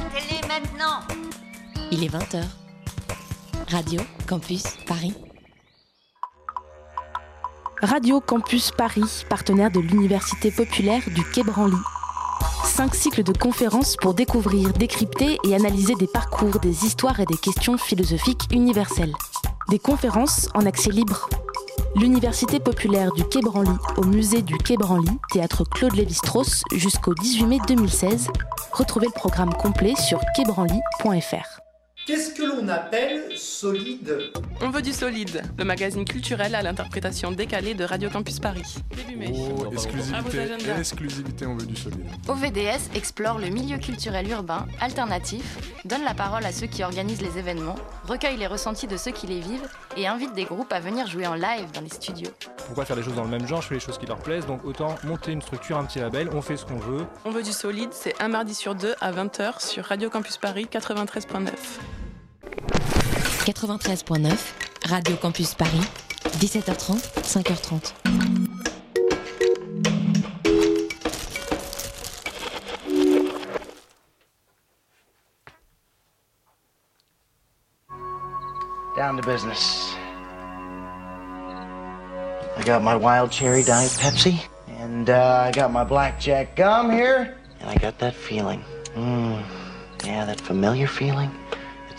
la télé maintenant Il est 20h. Radio Campus Paris. Radio Campus Paris, partenaire de l'Université populaire du Quai Branly. Cinq cycles de conférences pour découvrir, décrypter et analyser des parcours, des histoires et des questions philosophiques universelles. Des conférences en accès libre. L'Université populaire du Quai Branly au musée du Quai Branly, théâtre Claude Lévi-Strauss jusqu'au 18 mai 2016. Retrouvez le programme complet sur quaibranly.fr. Qu'est-ce que l'on appelle solide On veut du solide, le magazine culturel à l'interprétation décalée de Radio Campus Paris. Début mai. Oh, vos exclusivité, agendas. exclusivité, on veut du solide. OVDS explore le milieu culturel urbain, alternatif, donne la parole à ceux qui organisent les événements, recueille les ressentis de ceux qui les vivent et invite des groupes à venir jouer en live dans les studios. Pourquoi faire les choses dans le même genre? Je fais les choses qui leur plaisent, donc autant monter une structure, un petit label, on fait ce qu'on veut. On veut du solide, c'est un mardi sur deux à 20h sur Radio Campus Paris 93.9. 93.9, Radio Campus Paris, 17h30, 5h30. Down to business. I got my wild cherry diet Pepsi, and uh, I got my blackjack gum here, and I got that feeling. Mm, yeah, that familiar feeling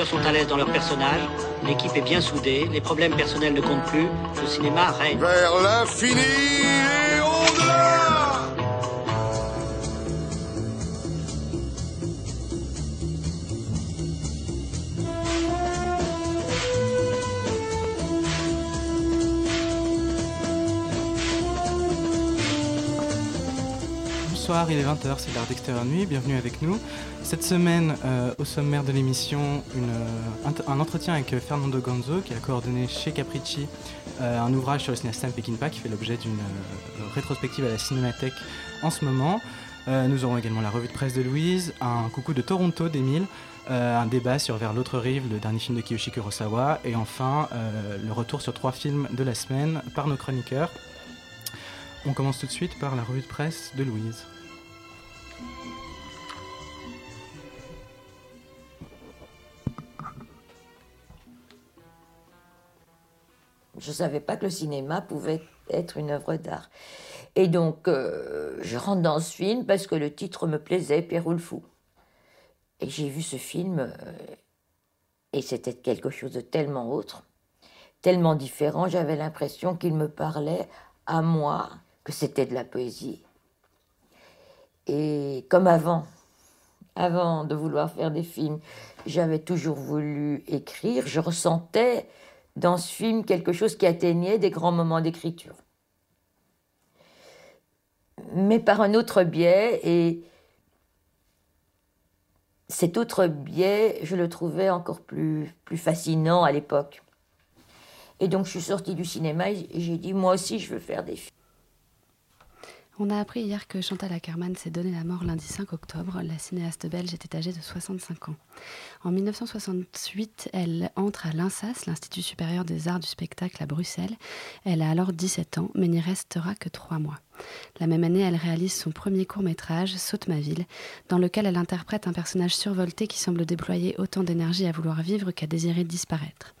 acteurs sont à l'aise dans leur personnage, l'équipe est bien soudée, les problèmes personnels ne comptent plus, le cinéma règne. Vers l'infini et au-delà Bonsoir, il est 20h, c'est l'heure d'extérieur nuit, bienvenue avec nous. Cette semaine, euh, au sommaire de l'émission, euh, un entretien avec euh, Fernando Gonzo, qui a coordonné chez Capricci un ouvrage sur le cinéaste Sam Peckinpah, qui fait l'objet d'une rétrospective à la Cinémathèque en ce moment. Nous aurons également la revue de presse de Louise, un coucou de Toronto d'Émile, euh, un débat sur Vers l'autre rive, le dernier film de Kiyoshi Kurosawa, et enfin le retour sur trois films de la semaine par nos chroniqueurs. On commence tout de suite par la revue de presse de Louise. Je ne savais pas que le cinéma pouvait être une œuvre d'art. Et donc, euh, je rentre dans ce film parce que le titre me plaisait, Pierrot le Fou. Et j'ai vu ce film, euh, et c'était quelque chose de tellement autre, tellement différent, j'avais l'impression qu'il me parlait à moi, que c'était de la poésie. Et comme avant, avant de vouloir faire des films, j'avais toujours voulu écrire, je ressentais dans ce film quelque chose qui atteignait des grands moments d'écriture. Mais par un autre biais, et cet autre biais, je le trouvais encore plus, fascinant à l'époque. Et donc je suis sortie du cinéma et j'ai dit, moi aussi, je veux faire des films. On a appris hier que Chantal Ackerman s'est donné la mort lundi 5 octobre. La cinéaste belge était âgée de 65 ans. En 1968, elle entre à l'INSAS, l'Institut supérieur des arts du spectacle à Bruxelles. Elle a alors 17 ans, mais n'y restera que 3 mois. La même année, elle réalise son premier court-métrage, Saute ma ville, dans lequel elle interprète un personnage survolté qui semble déployer autant d'énergie à vouloir vivre qu'à désirer disparaître.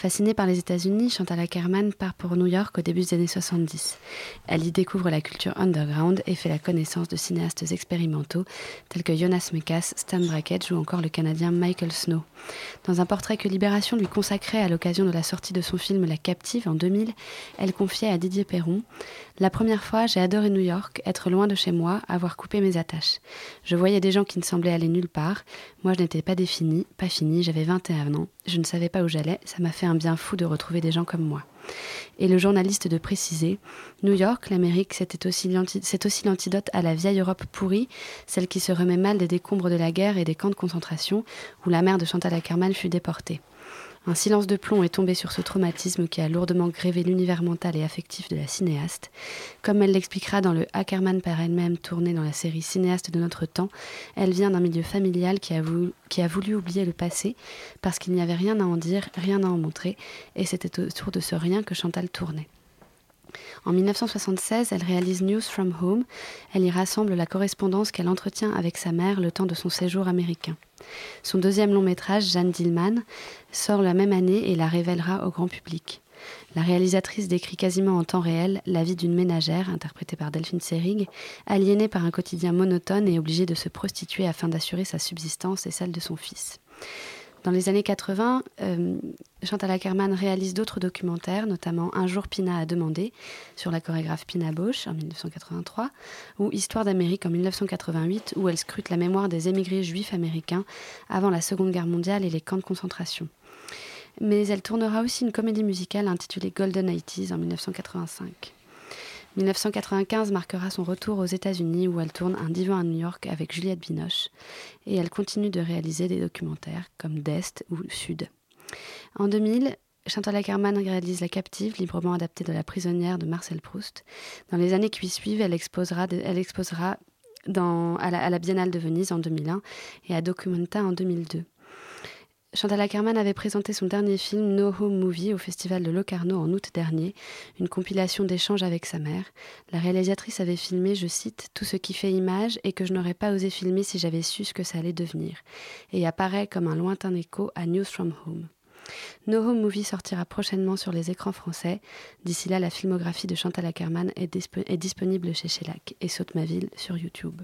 Fascinée par les États-Unis, Chantal Ackerman part pour New York au début des années 70. Elle y découvre la culture underground et fait la connaissance de cinéastes expérimentaux tels que Jonas Mekas, Stan Brakhage ou encore le Canadien Michael Snow. Dans un portrait que Libération lui consacrait à l'occasion de la sortie de son film La Captive en 2000, elle confiait à Didier Perron La première fois, j'ai adoré New York, être loin de chez moi, avoir coupé mes attaches. Je voyais des gens qui ne semblaient aller nulle part. Moi, je n'étais pas définie, pas finie, j'avais 21 ans. Je ne savais pas où j'allais, ça m'a fait un bien fou de retrouver des gens comme moi. Et le journaliste de préciser New York, l'Amérique, c'est aussi l'antidote à la vieille Europe pourrie, celle qui se remet mal des décombres de la guerre et des camps de concentration, où la mère de Chantal Ackerman fut déportée. Un silence de plomb est tombé sur ce traumatisme qui a lourdement grévé l'univers mental et affectif de la cinéaste. Comme elle l'expliquera dans le Ackerman par elle-même tourné dans la série Cinéaste de notre temps, elle vient d'un milieu familial qui a, voulu, qui a voulu oublier le passé parce qu'il n'y avait rien à en dire, rien à en montrer, et c'était autour de ce rien que Chantal tournait. En 1976, elle réalise News from Home. Elle y rassemble la correspondance qu'elle entretient avec sa mère le temps de son séjour américain. Son deuxième long métrage, Jeanne Dillman, sort la même année et la révélera au grand public. La réalisatrice décrit quasiment en temps réel la vie d'une ménagère, interprétée par Delphine Seyrig, aliénée par un quotidien monotone et obligée de se prostituer afin d'assurer sa subsistance et celle de son fils. Dans les années 80, euh, Chantal Ackerman réalise d'autres documentaires, notamment Un jour Pina a demandé sur la chorégraphe Pina Bausch en 1983, ou Histoire d'Amérique en 1988, où elle scrute la mémoire des émigrés juifs américains avant la Seconde Guerre mondiale et les camps de concentration. Mais elle tournera aussi une comédie musicale intitulée Golden 80 en 1985. 1995 marquera son retour aux États-Unis où elle tourne Un divan à New York avec Juliette Binoche et elle continue de réaliser des documentaires comme D'Est ou Sud. En 2000, Chantal Ackerman réalise La Captive, librement adaptée de La prisonnière de Marcel Proust. Dans les années qui suivent, elle exposera, à la Biennale de Venise en 2001 et à Documenta en 2002. Chantal Ackerman avait présenté son dernier film No Home Movie au Festival de Locarno en août dernier, une compilation d'échanges avec sa mère. La réalisatrice avait filmé, je cite, tout ce qui fait image et que je n'aurais pas osé filmer si j'avais su ce que ça allait devenir, et apparaît comme un lointain écho à News from Home. No Home Movie sortira prochainement sur les écrans français. D'ici là, la filmographie de Chantal Ackerman est, disponible chez Shellac et Saute ma sur YouTube.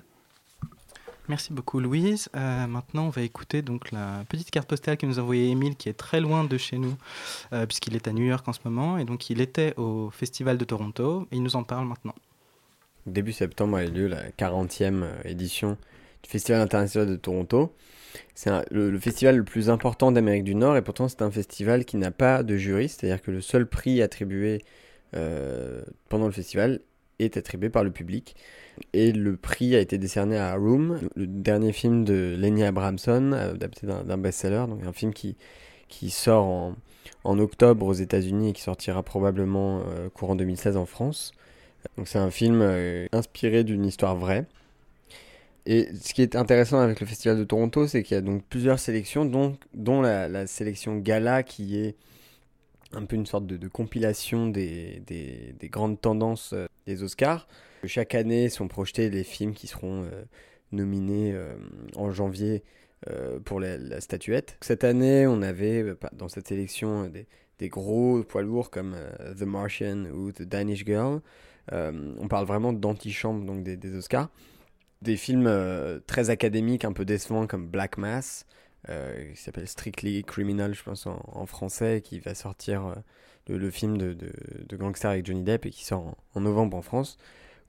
Merci beaucoup Louise. Euh, maintenant, on va écouter donc la petite carte postale que nous a envoyée Émile, qui est très loin de chez nous, euh, puisqu'il est à New York en ce moment, et donc il était au Festival de Toronto, et il nous en parle maintenant. Début septembre a eu lieu la 40e euh, édition du Festival international de Toronto. C'est le, festival le plus important d'Amérique du Nord, et pourtant c'est un festival qui n'a pas de jury, c'est-à-dire que le seul prix attribué pendant le festival est attribué par le public. Et le prix a été décerné à Room, le dernier film de Lenny Abramson, adapté d'un best-seller, donc un film qui, qui sort en, en octobre aux États-Unis et qui sortira probablement euh, courant 2016 en France. Donc c'est un film euh, inspiré d'une histoire vraie. Et ce qui est intéressant avec le Festival de Toronto, c'est qu'il y a donc plusieurs sélections, dont, dont la, sélection Gala qui est un peu une sorte de, compilation des, des, des, grandes tendances euh, des Oscars. Chaque année sont projetés les films qui seront euh, nominés euh, en janvier pour la, statuette. Cette année, on avait dans cette sélection des, gros poids lourds comme The Martian ou The Danish Girl. on parle vraiment d'antichambre, donc des, Oscars. Des films très académiques, un peu décevants comme Black Mass, qui s'appelle Strictly Criminal, je pense en, français, qui va sortir le, film de, de, gangster avec Johnny Depp et qui sort en novembre en France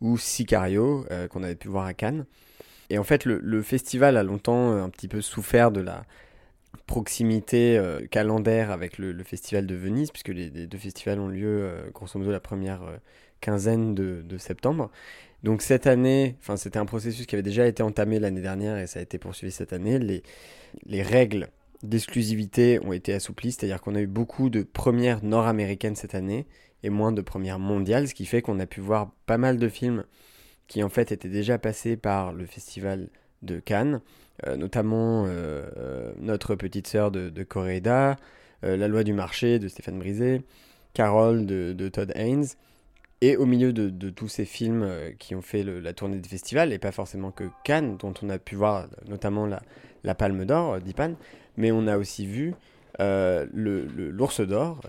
ou Sicario, euh, qu'on avait pu voir à Cannes. Et en fait, le, festival a longtemps euh, un petit peu souffert de la proximité euh, calendaire avec le, festival de Venise, puisque les, deux festivals ont lieu grosso modo la première quinzaine de, septembre. Donc cette année, enfin c'était un processus qui avait déjà été entamé l'année dernière et ça a été poursuivi cette année. Les, les règles d'exclusivité ont été assouplies, c'est-à-dire qu'on a eu beaucoup de premières nord-américaines cette année et moins de premières mondiales, ce qui fait qu'on a pu voir pas mal de films qui en fait étaient déjà passés par le festival de Cannes, euh, notamment euh, euh, Notre petite sœur de, de Coréda, La loi du marché de Stéphane Brisé, Carole de, Todd Haynes, et au milieu de, tous ces films qui ont fait la tournée des festivals, et pas forcément que Cannes, dont on a pu voir notamment la, Palme d'Or d'Ipan, mais on a aussi vu l'Ours d'Or,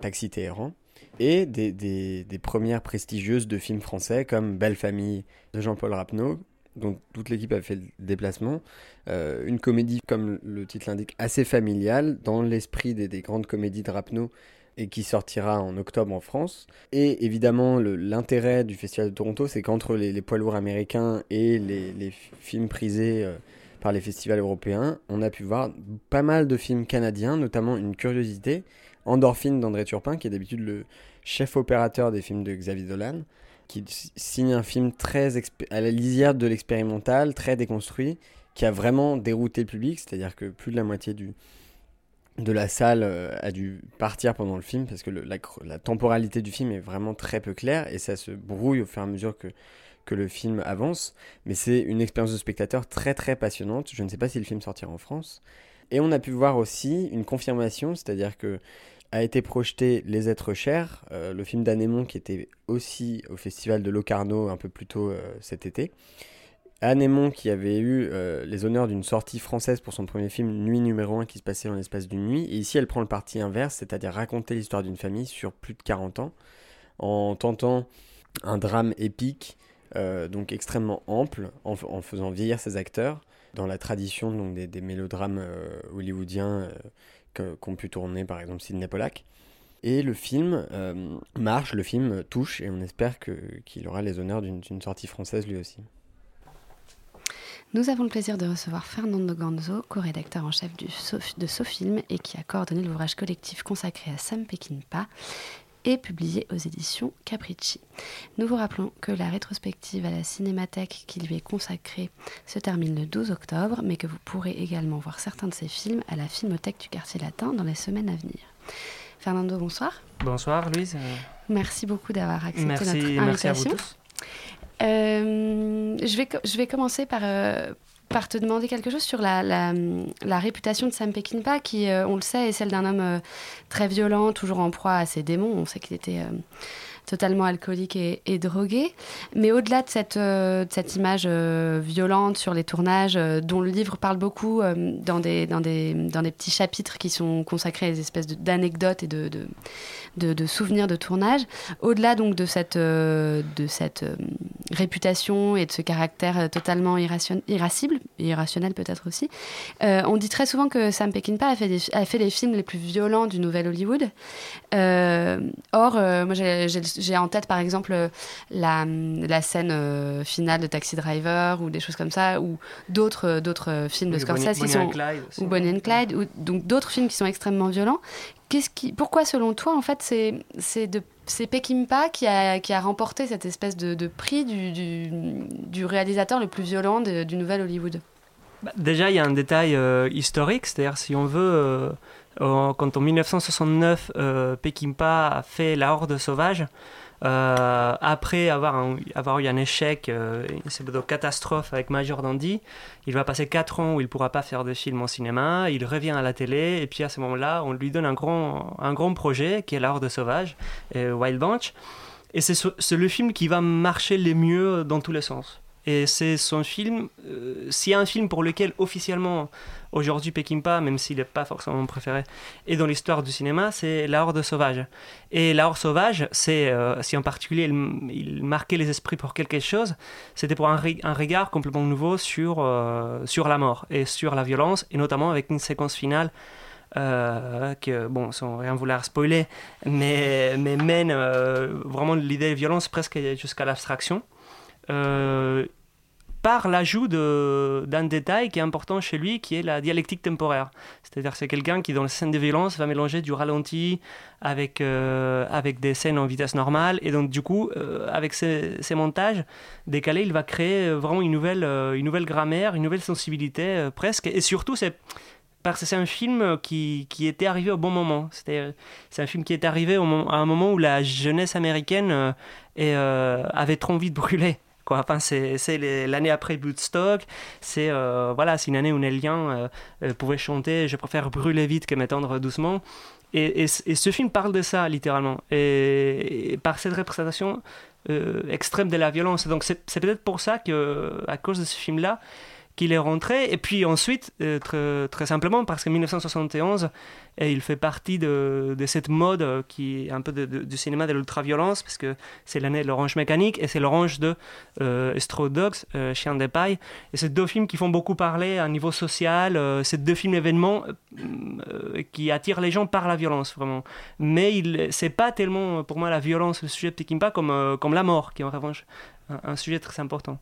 Taxi Téhéran, et des, premières prestigieuses de films français comme Belle Famille de Jean-Paul Rapneau, dont toute l'équipe a fait le déplacement. Euh, une comédie, comme le titre l'indique, assez familiale, dans l'esprit des, des, grandes comédies de Rapneau, et qui sortira en octobre en France. Et évidemment, l'intérêt du Festival de Toronto, c'est qu'entre les, poids lourds américains et les, films prisés euh, par les festivals européens, on a pu voir pas mal de films canadiens, notamment une curiosité Endorphine d'André Turpin, qui est d'habitude le chef opérateur des films de Xavier Dolan, qui signe un film très à la lisière de l'expérimental, très déconstruit, qui a vraiment dérouté le public, c'est-à-dire que plus de la moitié du, de la salle euh, a dû partir pendant le film parce que la temporalité du film est vraiment très peu claire et ça se brouille au fur et à mesure que, que le film avance. Mais c'est une expérience de spectateur très très passionnante. Je ne sais pas si le film sortira en France. Et on a pu voir aussi une confirmation, c'est-à-dire que a été projeté Les Êtres Chers, euh, le film d'Anémon qui était aussi au festival de Locarno un peu plus tôt euh, cet été. Anémon qui avait eu euh, les honneurs d'une sortie française pour son premier film Nuit numéro 1 qui se passait dans l'espace d'une nuit. Et ici elle prend le parti inverse, c'est-à-dire raconter l'histoire d'une famille sur plus de 40 ans en tentant un drame épique, euh, donc extrêmement ample, en, faisant vieillir ses acteurs dans la tradition donc, des, mélodrames euh, hollywoodiens qu'ont pu tourner par exemple Sidney Pollack. Et le film marche, le film touche, et on espère qu'il aura les honneurs d'une sortie française lui aussi. Nous avons le plaisir de recevoir Fernando Ganzo, co-rédacteur en chef du Sof- de SoFilm et qui a coordonné l'ouvrage collectif consacré à Sam Peckinpah et publié aux éditions Capricci. Nous vous rappelons que la rétrospective à la Cinémathèque qui lui est consacrée se termine le 12 octobre, mais que vous pourrez également voir certains de ses films à la Filmothèque du Quartier Latin dans les semaines à venir. Fernando, bonsoir. Bonsoir Louise. Merci beaucoup d'avoir accepté Merci, notre merci à vous invitation. tous. Euh, je, vais, je vais commencer par, euh, par te demander quelque chose sur la, la, réputation de Sam Peckinpah, qui, euh, on le sait, est celle d'un homme très violent, toujours en proie à ses démons. On sait qu'il était totalement alcoolique et, drogué. Mais au-delà de cette, cette image violente sur les tournages, dont le livre parle beaucoup dans, des, dans, des, dans des petits chapitres qui sont consacrés à des espèces d'anecdotes et de, de, de, souvenirs de tournage, au-delà donc de cette, de cette réputation et de ce caractère euh, totalement irration- irascible, et irrationnel peut-être aussi, euh, on dit très souvent que Sam Peckinpah a fait, des- a fait les films les plus violents du Nouvel Hollywood. Euh, or, euh, moi j'ai- en tête par exemple la, la scène finale de Taxi Driver ou des choses comme ça, ou d'autres d'autres films de Bonnie- Scorsese qui Bonnie sont and Clyde aussi. ou Bonnie and Clyde, ou donc d'autres films qui sont extrêmement violents. Pourquoi selon toi en fait c'est de qui a, remporté cette espèce de, prix du, réalisateur le plus violent du Nouvel Hollywood? Bah, Déjà, il y a un détail euh, historique, c'est-à-dire si on veut, euh, quand en 1969, euh, a fait La Horde sauvage, euh, après avoir, avoir eu un échec, euh, une catastrophe avec Major Dandy, il va passer 4 ans où il ne pourra pas faire de film en cinéma, il revient à la télé, et puis à ce moment-là, on lui donne un grand, un grand projet qui est La Horde sauvage, euh, Wild Bunch, et c'est ce- c'est le film qui va marcher le mieux dans tous les sens. Et c'est son film, euh, s'il y a un film pour lequel officiellement aujourd'hui Peckinpah, même s'il n'est pas forcément mon préféré, est dans l'histoire du cinéma, c'est La Horde sauvage. Et La Horde sauvage, c'est, euh, si en particulier il, marquait les esprits pour quelque chose, c'était pour un regard complètement nouveau sur, euh, sur la mort et sur la violence, et notamment avec une séquence finale euh, que, bon, sans rien vouloir spoiler, mais, mais mène euh, vraiment l'idée de violence presque jusqu'à l'abstraction. Euh, par l'ajout d'un détail qui est important chez lui, qui est la dialectique temporaire. C'est-à-dire c'est quelqu'un qui, dans les scènes de violence, va mélanger du ralenti avec, euh, avec des scènes en vitesse normale. Et donc, du coup, euh, avec ces, montages décalés, il va créer vraiment une nouvelle, une nouvelle grammaire, une nouvelle sensibilité presque. Et surtout, c'est parce que c'est un film qui, qui était arrivé au bon moment. C'est un film qui est arrivé à un moment où la jeunesse américaine avait trop envie de brûler. Enfin, c'est, l'année après Woodstock. C'est, euh, voilà, c'est une année où Young euh, euh, pouvait chanter « Je préfère brûler vite que m'étendre doucement ». Et, ce film parle de ça, littéralement. Et, par cette représentation euh, extrême de la violence. Donc c'est peut-être pour ça que, à cause de ce film-là, qu'il est rentré. Et puis ensuite, euh, très, simplement, parce qu'en 1971, et il fait partie de, cette mode euh, qui est un peu du cinéma de l'ultra-violence, parce que c'est l'année de l'Orange Mécanique et c'est l'Orange de euh, Straw Dogs, euh, Chien des pailles. Et c'est deux films qui font beaucoup parler à niveau social. euh, c'est deux films événements qui attirent les gens par la violence, vraiment. Mais c'est pas tellement, pour moi, la violence, le sujet de Peckinpah, comme, comme la mort, qui est en revanche un sujet très important.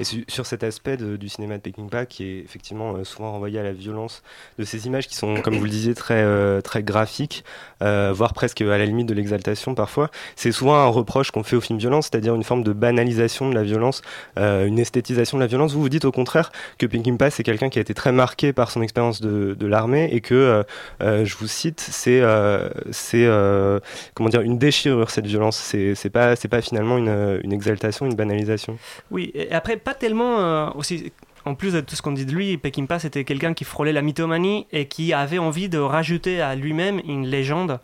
Et su- sur cet aspect du cinéma de Peckinpah qui est effectivement euh, souvent renvoyé à la violence de ces images qui sont, comme vous le disiez, très, euh, très graphiques, euh, voire presque à la limite de l'exaltation parfois, c'est souvent un reproche qu'on fait aux films violents, c'est-à-dire une forme de banalisation de la violence, une esthétisation de la violence. Vous vous dites au contraire que Peckinpah c'est quelqu'un qui a été très marqué par son expérience de, l'armée et que, je vous cite, c'est comment dire une déchirure cette violence. C'est pas pas finalement une, exaltation, une banalisation. Oui, après, pas tellement euh, aussi. En plus de tout ce qu'on dit de lui, Peckinpah c'était quelqu'un qui frôlait la mythomanie et qui avait envie de rajouter à lui-même une légende,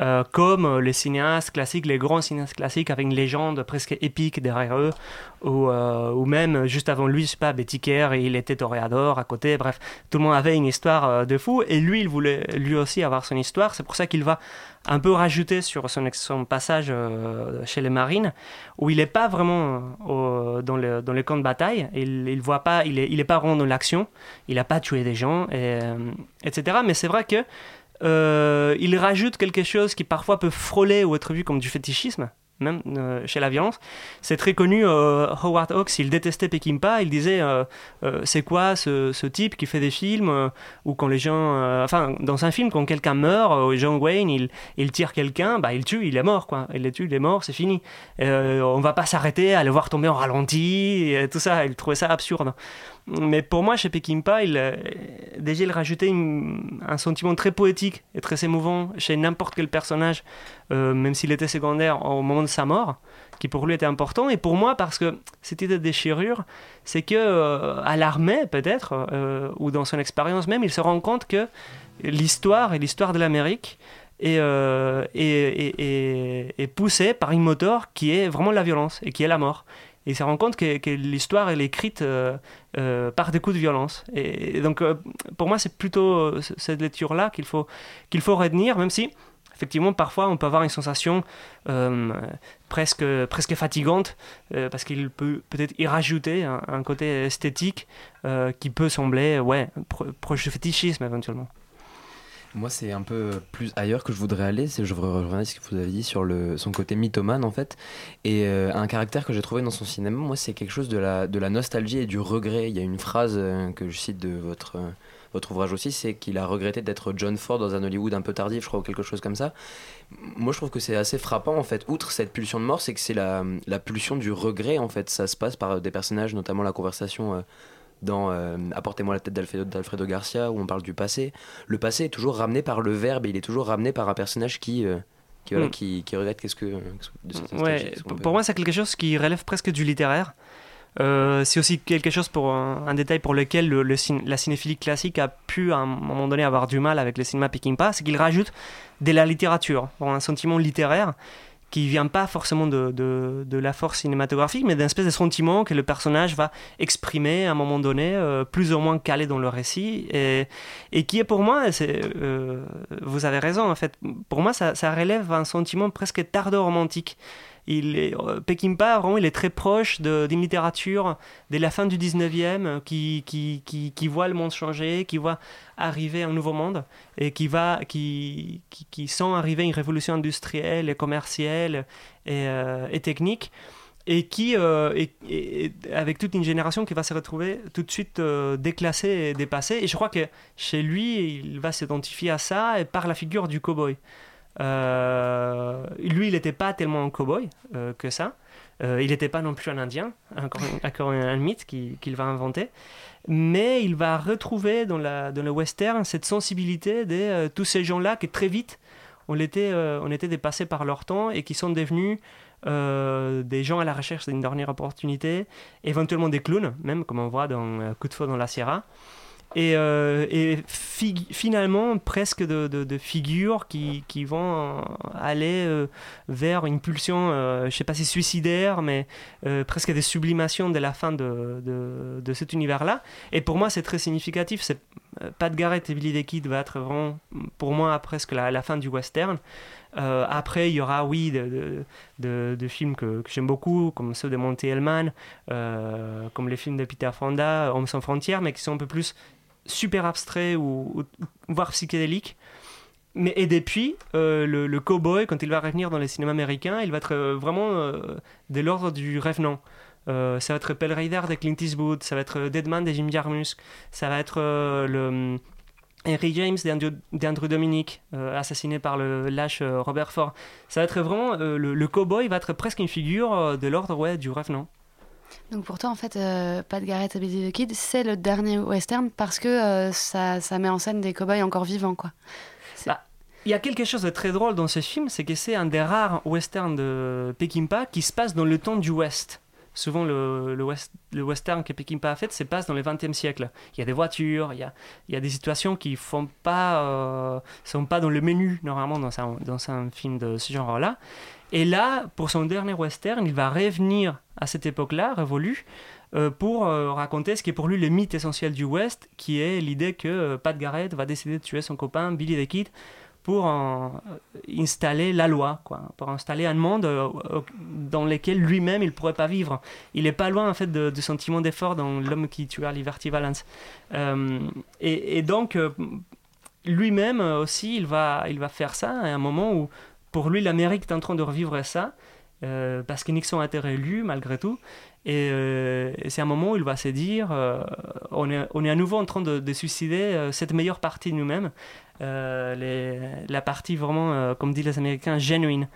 euh, comme les cinéastes classiques, les grands cinéastes classiques, avec une légende presque épique derrière eux, ou, euh, ou même juste avant lui, je sais pas, Betty il était toréador à côté, bref, tout le monde avait une histoire de fou, et lui, il voulait lui aussi avoir son histoire, c'est pour ça qu'il va un peu rajouter sur son, passage euh, chez les marines, où il n'est pas vraiment euh, dans, le, dans les camps de bataille, il, il voit pas, il est, il est pas vraiment dans l'action, il n'a pas tué des gens, et, euh, etc. Mais c'est vrai que il rajoute quelque chose qui parfois peut frôler ou être vu comme du fétichisme, même euh, chez la violence. C'est très connu, euh, Howard Hawks, il détestait Peckinpah, il disait euh, c'est quoi ce, ce type qui fait des films où quand les gens... enfin, dans un film, quand quelqu'un meurt, John Wayne, il, il tire quelqu'un, bah, il tue, il est mort, quoi. Il le tue, il est mort, c'est fini. On va pas s'arrêter à le voir tomber en ralenti, et tout ça, il trouvait ça absurde. Mais pour moi, chez Peckinpah, euh, déjà, il rajoutait un sentiment très poétique et très émouvant chez n'importe quel personnage, euh, même s'il était secondaire au moment de sa mort, qui pour lui était important. Et pour moi, parce que cette idée de déchirure, c'est que euh, à l'armée, peut-être, ou dans son expérience même, il se rend compte que l'histoire et l'histoire de l'Amérique est- est poussée par une moteur qui est vraiment la violence et qui est la mort. Et il se rend compte que, l'histoire est écrite euh, euh, par des coups de violence. Et, donc, euh, pour moi, c'est plutôt cette lecture-là qu'il faut, qu'il faut retenir, même si, effectivement, parfois, on peut avoir une sensation presque, presque fatigante, parce qu'il peut peut-être y rajouter un, côté esthétique qui peut sembler ouais, pro- proche du fétichisme, éventuellement. Moi, c'est un peu plus ailleurs que je voudrais aller. Je à ce que vous avez dit sur le, son côté mythomane, en fait. Et euh, un caractère que j'ai trouvé dans son cinéma, moi, c'est quelque chose de la, de la nostalgie et du regret. Il y a une phrase euh, que je cite de votre, euh, votre ouvrage aussi, c'est qu'il a regretté d'être John Ford dans un Hollywood un peu tardif, je crois, ou quelque chose comme ça. Moi, je trouve que c'est assez frappant, en fait. Outre cette pulsion de mort, c'est que c'est la, la pulsion du regret, en fait. Ça se passe par des personnages, notamment la conversation. Dans euh, Apportez-moi la tête d'Alfredo, Garcia, où on parle du passé. Le passé est toujours ramené par le verbe, et il est toujours ramené par un personnage qui, euh, qui, voilà, Mm. qui, qui regrette qu'est-ce que, de Ouais, pour, peut- moi, c'est quelque chose qui relève presque du littéraire. Euh, c'est aussi quelque chose pour un, un détail pour lequel le, le cin- la cinéphilie classique a pu à un moment donné avoir du mal avec le cinéma Peckinpah, c'est qu'il rajoute de la littérature, un sentiment littéraire qui vient pas forcément de, de, de la force cinématographique, mais d'un espèce de sentiment que le personnage va exprimer à un moment donné, euh, plus ou moins calé dans le récit, et, et qui est pour moi, euh, vous avez raison en fait, pour moi ça, ça relève un sentiment presque tardo-romantique. Il est, euh, Peckinpah, vraiment, il est très proche d'une littérature dès la fin du 19e euh, qui, qui, qui, voit le monde changer, qui voit arriver un nouveau monde et qui, va, qui, qui, qui sent arriver une révolution industrielle et commerciale et, euh, et technique et qui, euh, et- avec toute une génération qui va se retrouver tout de suite déclassée et dépassée. Et je crois que chez lui, il va s'identifier à ça et par la figure du cow-boy. Euh, lui, il n'était pas tellement un cow-boy euh, que ça. Euh, il n'était pas non plus un Indien, encore, un- mythe qui- qu'il va inventer. Mais il va retrouver dans, le western cette sensibilité de euh, tous ces gens-là qui très vite on était, euh, dépassés par leur temps et qui sont devenus euh, des gens à la recherche d'une dernière opportunité, éventuellement des clowns, même comme on voit dans euh, Coup de feu dans la Sierra. Et, euh, finalement, presque de, figures qui, vont aller euh, vers une pulsion, euh, je ne sais pas si suicidaire, mais euh, presque des sublimations de la fin de, de, cet univers-là. Et pour moi, c'est très significatif. C'est, euh, Pat Garrett et Billy the Kid va être vraiment, pour moi, presque la, la fin du western. Euh, après, il y aura, oui, de, de, films que, j'aime beaucoup, comme ceux de Monty Hellman, euh, comme les films de Peter Fonda, Hommes sans frontières, mais qui sont un peu plus super abstraits ou, voire psychédéliques. Mais, et depuis, euh, le, cowboy, quand il va revenir dans les cinémas américains, il va être euh, vraiment euh, de l'ordre du revenant. Ça va être Pell Raider de Clint Eastwood, ça va être Dead Man de Jim Jarmusch, ça va être le Henry James d'Andrew Dominic, assassiné par le lâche Robert Ford. Ça va être vraiment le, cowboy va être presque une figure de l'ordre du revenant. Donc pour toi, en fait, euh, Pat Garrett et Billy the Kid, c'est le dernier western parce que euh, ça, ça met en scène des cow-boys encore vivants, quoi. Bah, il y a quelque chose de très drôle dans ce film, c'est que c'est un des rares westerns de Peckinpah qui se passe dans le temps du West. Souvent, le, le, west- le western que Peckinpah a fait se passe dans le XXe siècle. Il y a des voitures, il y a, il y a des situations qui font pas, euh, sont pas dans le menu normalement dans un, dans un film de ce genre-là. Et là, pour son dernier western, il va revenir à cette époque-là, révolue, euh, pour euh, raconter ce qui est pour lui le mythe essentiel du West, qui est l'idée que euh, Pat Garrett va décider de tuer son copain Billy the Kid pour installer la loi, quoi, pour installer un monde dans lequel lui-même il pourrait pas vivre. Il est pas loin en fait du sentiment d'effort dans l'homme qui tua Liberty Valance. Et, et donc lui-même aussi il va, il va faire ça à un moment où pour lui l'Amérique est en train de revivre ça euh, parce que Nixon a été réélu malgré tout. Et, euh, c'est un moment où il va se dire euh, on, est, on est à nouveau en train de, de suicider cette meilleure partie de nous-mêmes, la partie vraiment, comme disent les Américains, genuine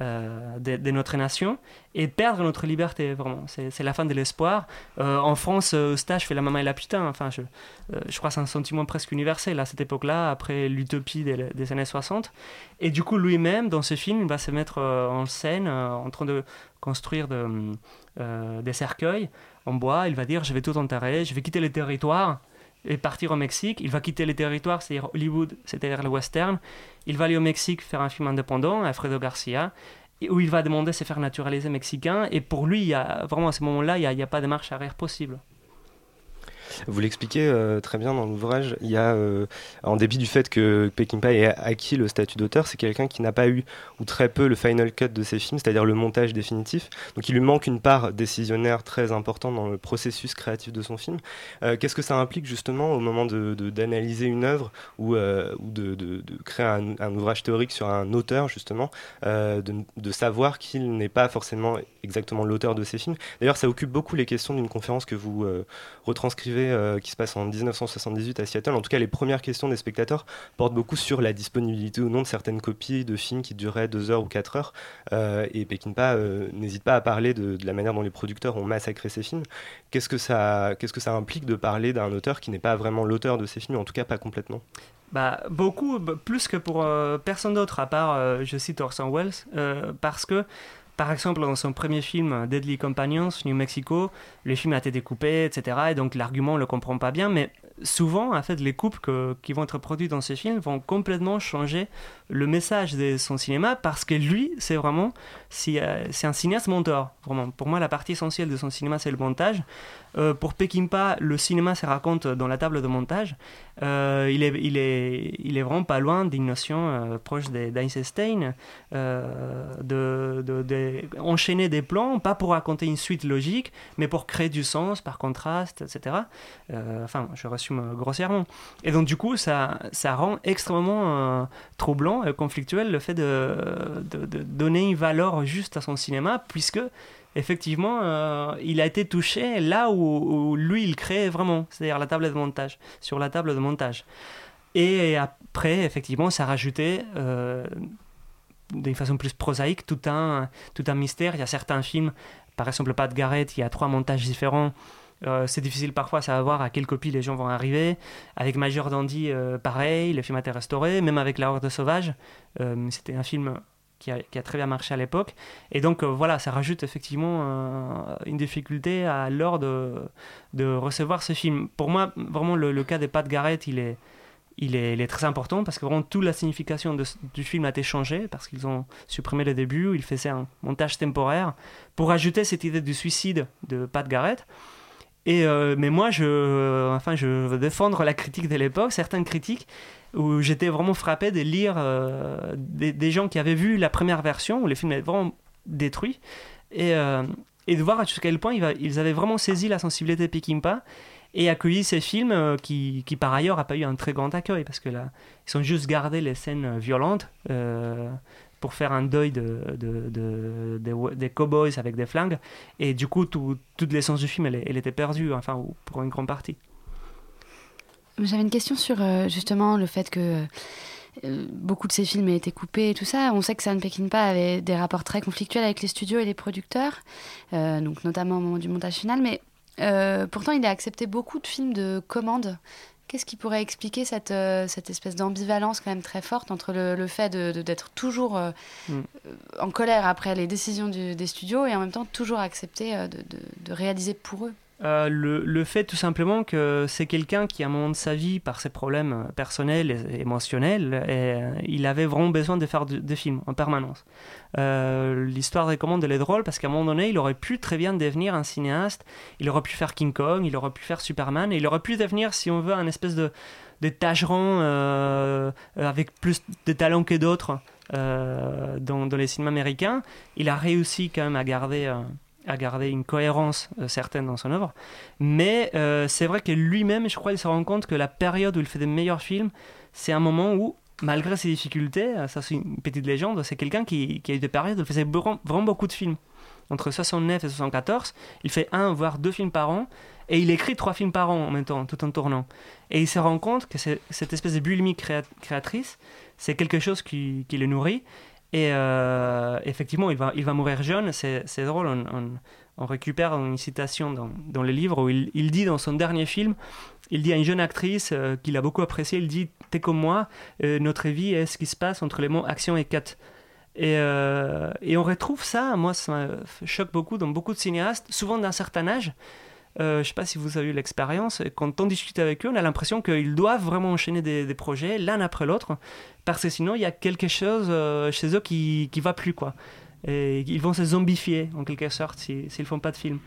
euh, de, notre nation, et perdre notre liberté, vraiment. C'est la fin de l'espoir. Euh, en France, euh, Stage fait la maman et la putain. Enfin, je, je crois que c'est un sentiment presque universel à cette époque-là, après l'utopie des, des années 60. Et du coup, lui-même, dans ce film, il va se mettre en scène, en train de construire de, des cercueils en bois. Il va dire Je vais tout enterrer, je vais quitter les territoires et partir au Mexique. Il va quitter les territoires, c'est-à-dire Hollywood, c'est-à-dire le western. Il va aller au Mexique faire un film indépendant, Alfredo Garcia, où il va demander de se faire naturaliser mexicain. Et pour lui, il y a, vraiment à ce moment-là, il n'y a pas de marche arrière possible. Vous l'expliquez euh, très bien dans l'ouvrage. Il y a, euh, en dépit du fait que Peckinpah ait acquis le statut d'auteur, c'est quelqu'un qui n'a pas eu ou très peu le final cut de ses films, c'est-à-dire le montage définitif. Donc il lui manque une part décisionnaire très importante dans le processus créatif de son film. Euh, Qu'est-ce que ça implique justement au moment de- de- d'analyser une œuvre ou, de, de- de créer un, ouvrage théorique sur un auteur justement, de, de savoir qu'il n'est pas forcément exactement l'auteur de ses films? D'ailleurs, ça occupe beaucoup les questions d'une conférence que vous euh, euh, qui se passe en 1978 à Seattle. En tout cas, les premières questions des spectateurs portent beaucoup sur la disponibilité ou non de certaines copies de films qui duraient 2 heures ou 4 heures. Euh, et Peckinpah euh, n'hésite pas à parler de, la manière dont les producteurs ont massacré ces films. Qu'est-ce que ça, implique de parler d'un auteur qui n'est pas vraiment l'auteur de ces films, en tout cas pas complètement? Bah, beaucoup, plus que pour personne d'autre, à part, je cite Orson Welles, parce que, par exemple, dans son premier film, Deadly Companions, New Mexico, le film a été découpé, etc. Et donc l'argument, on ne le comprend pas bien, mais souvent, en fait, les coupes qui vont être produites dans ces films vont complètement changer le message de son cinéma, parce que lui, c'est vraiment, euh, c'est un cinéaste monteur, vraiment. Pour moi, la partie essentielle de son cinéma, c'est le montage. Euh, pour Peckinpah, le cinéma se raconte dans la table de montage. Euh, il, est, il, est, il est vraiment pas loin d'une notion euh, proche d'Einstein, de, de, de des plans, pas pour raconter une suite logique, mais pour créer du sens par contraste, etc. Enfin, je résume grossièrement. Et donc, du coup, ça, ça rend extrêmement troublant et conflictuel le fait de, de donner une valeur juste à son cinéma, puisque effectivement, euh, il a été touché là où, lui, il crée vraiment, c'est-à-dire la table de montage, sur la table de montage. Et après, effectivement, ça a rajouté, euh, d'une façon plus prosaïque, tout un, tout un mystère. Il y a certains films, par exemple Pat Garrett, il y a trois montages différents. Euh, c'est difficile parfois à savoir à quelle copie les gens vont arriver. Avec Major Dandy, pareil, le film a été restauré, même avec La Horde Sauvage. C'était un film qui a, très bien marché à l'époque. Et donc euh, voilà, ça rajoute effectivement euh, une difficulté à l'heure de, recevoir ce film. Pour moi, vraiment, le, cas des Pat Garrett, il est, très important parce que vraiment toute la signification du film a été changée parce qu'ils ont supprimé le début, ils faisaient un montage temporaire pour ajouter cette idée du suicide de Pat Garrett. Et euh, mais moi, je, enfin, je veux défendre la critique de l'époque, certaines critiques où j'étais vraiment frappé de lire euh, des, gens qui avaient vu la première version où le film est vraiment détruit et, euh, et de voir jusqu'à quel point ils avaient vraiment saisi la sensibilité de Peckinpah et accueilli ces films euh, qui, par ailleurs n'a pas eu un très grand accueil parce que là ils ont juste gardé les scènes violentes pour faire un deuil de, de, de- des- cowboys avec des flingues. Et du coup, tout- l'essence du film, elle, était perdue, enfin, ou pour une grande partie. J'avais une question sur euh, justement le fait que euh, beaucoup de ces films aient été coupés et tout ça. On sait que Sam Peckinpah avait des rapports très conflictuels avec les studios et les producteurs, euh, donc notamment au moment du montage final. Mais pourtant, il a accepté beaucoup de films de commande. Qu'est-ce qui pourrait expliquer cette, cette espèce d'ambivalence quand même très forte entre le, le fait de- d'être toujours Mm. en colère après les décisions du- des studios et en même temps toujours accepter de, de- de réaliser pour eux? Euh, le, fait tout simplement que c'est quelqu'un qui, à un moment de sa vie, par ses problèmes personnels et émotionnels, euh, il avait vraiment besoin de faire de- des films en permanence. Euh, L'histoire des commandes, elle est drôle parce qu'à un moment donné, il aurait pu très bien devenir un cinéaste. Il aurait pu faire King Kong, il aurait pu faire Superman, et il aurait pu devenir, si on veut, un espèce de, de tâcheron avec plus de talent que d'autres dans les cinémas américains. Il a réussi quand même à garder. À garder une cohérence euh, certaine dans son œuvre. Mais euh, c'est vrai que lui-même, je crois, il se rend compte que la période où il fait des meilleurs films, c'est un moment où, malgré ses difficultés, euh, ça c'est une petite légende, c'est quelqu'un qui, a eu des périodes où il faisait vraiment, beaucoup de films. Entre 69 et 74, il fait un, voire deux films par an, et il écrit trois films par an en même temps, tout en tournant. Et il se rend compte que cette espèce de bulimie créa- créatrice, c'est quelque chose qui le nourrit. Et euh, effectivement, il va, il va mourir jeune. C'est drôle, on, on- récupère une citation dans, dans le livre où il, il dit dans son dernier film, il dit à une jeune actrice euh, qu'il a beaucoup appréciée, il dit « T'es comme moi, euh, notre vie est ce qui se passe entre les mots action et cut ». Et, et on retrouve ça, moi ça me choque beaucoup dans beaucoup de cinéastes, souvent d'un certain âge. Euh, je ne sais pas si vous avez eu l'expérience, quand on discute avec eux, on a l'impression qu'ils doivent vraiment enchaîner des, des projets l'un après l'autre, parce que sinon il y a quelque chose euh, chez eux qui ne va plus. quoi. Et ils vont se zombifier en quelque sorte si- s'ils ne font pas de film.